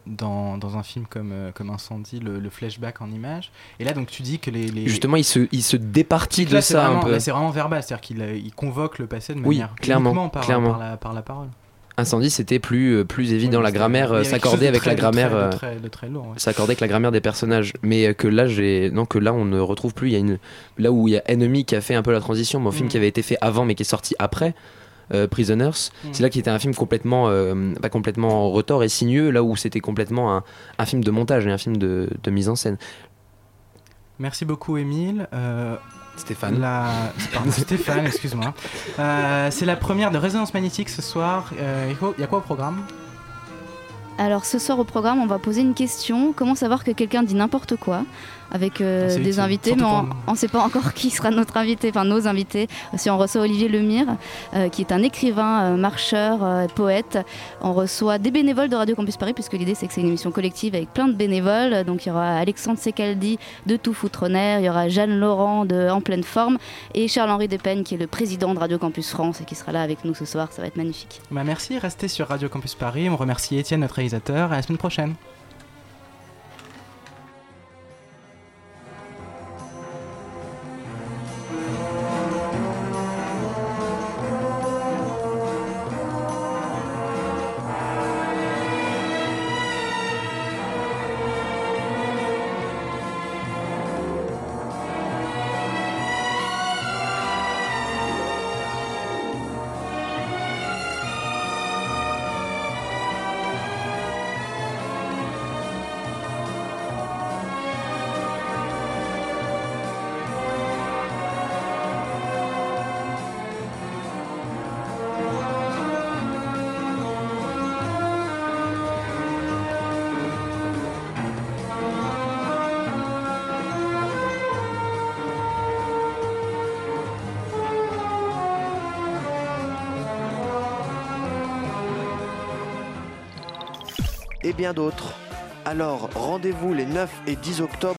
dans, dans un film comme, euh, comme Incendie, le, le flashback en images. Et là, donc, tu dis que les. les... Justement, il se, il se départit de Là, ça vraiment, un peu. c'est vraiment verbal, c'est-à-dire qu'il il convoque le passé de Oui, manière clairement, par, clairement. par la, par la parole. Incendie, c'était plus, euh, plus évident. la grammaire euh, s'accordait avec très- la grammaire. euh, ouais. S'accordait avec la grammaire des personnages. Mais que là, j'ai, non, que là, on ne retrouve plus. Il y a une, là où il y a Enemy qui a fait un peu la transition, mais un film Mhm. qui avait été fait avant, mais qui est sorti après. euh, Prisoners, Mhm. c'est là qui était un film complètement, euh, pas complètement en retors et sinueux, là où c'était complètement un, un film de montage et un film de, de mise en scène. Merci beaucoup, Émile. Euh, Stéphane. la- pardon, Stéphane, excuse-moi. Euh, c'est la première de Résonance Magnétique ce soir. Euh, Il y a quoi au programme? Alors ce soir au programme, on va poser une question. Comment savoir que quelqu'un dit n'importe quoi? Avec euh, des invités, mais on- ne sait pas encore qui sera notre invité, enfin nos invités. Si on reçoit Olivier Lemire, euh, qui est un écrivain, euh, marcheur, poète. On reçoit des bénévoles de Radio Campus Paris, puisque l'idée c'est que c'est une émission collective avec plein de bénévoles. Donc il y aura Alexandre Secaldi de Tout Foutrener, il y aura Jeanne Laurent de En pleine forme et Charles-Henri Despeignes qui est le président de Radio Campus France et qui sera là avec nous ce soir. Ça va être magnifique. Bah, Merci, restez sur Radio Campus Paris. On remercie Étienne, notre réalisateur. À la semaine prochaine. Et bien d'autres. Alors rendez-vous les 9 et 10 octobre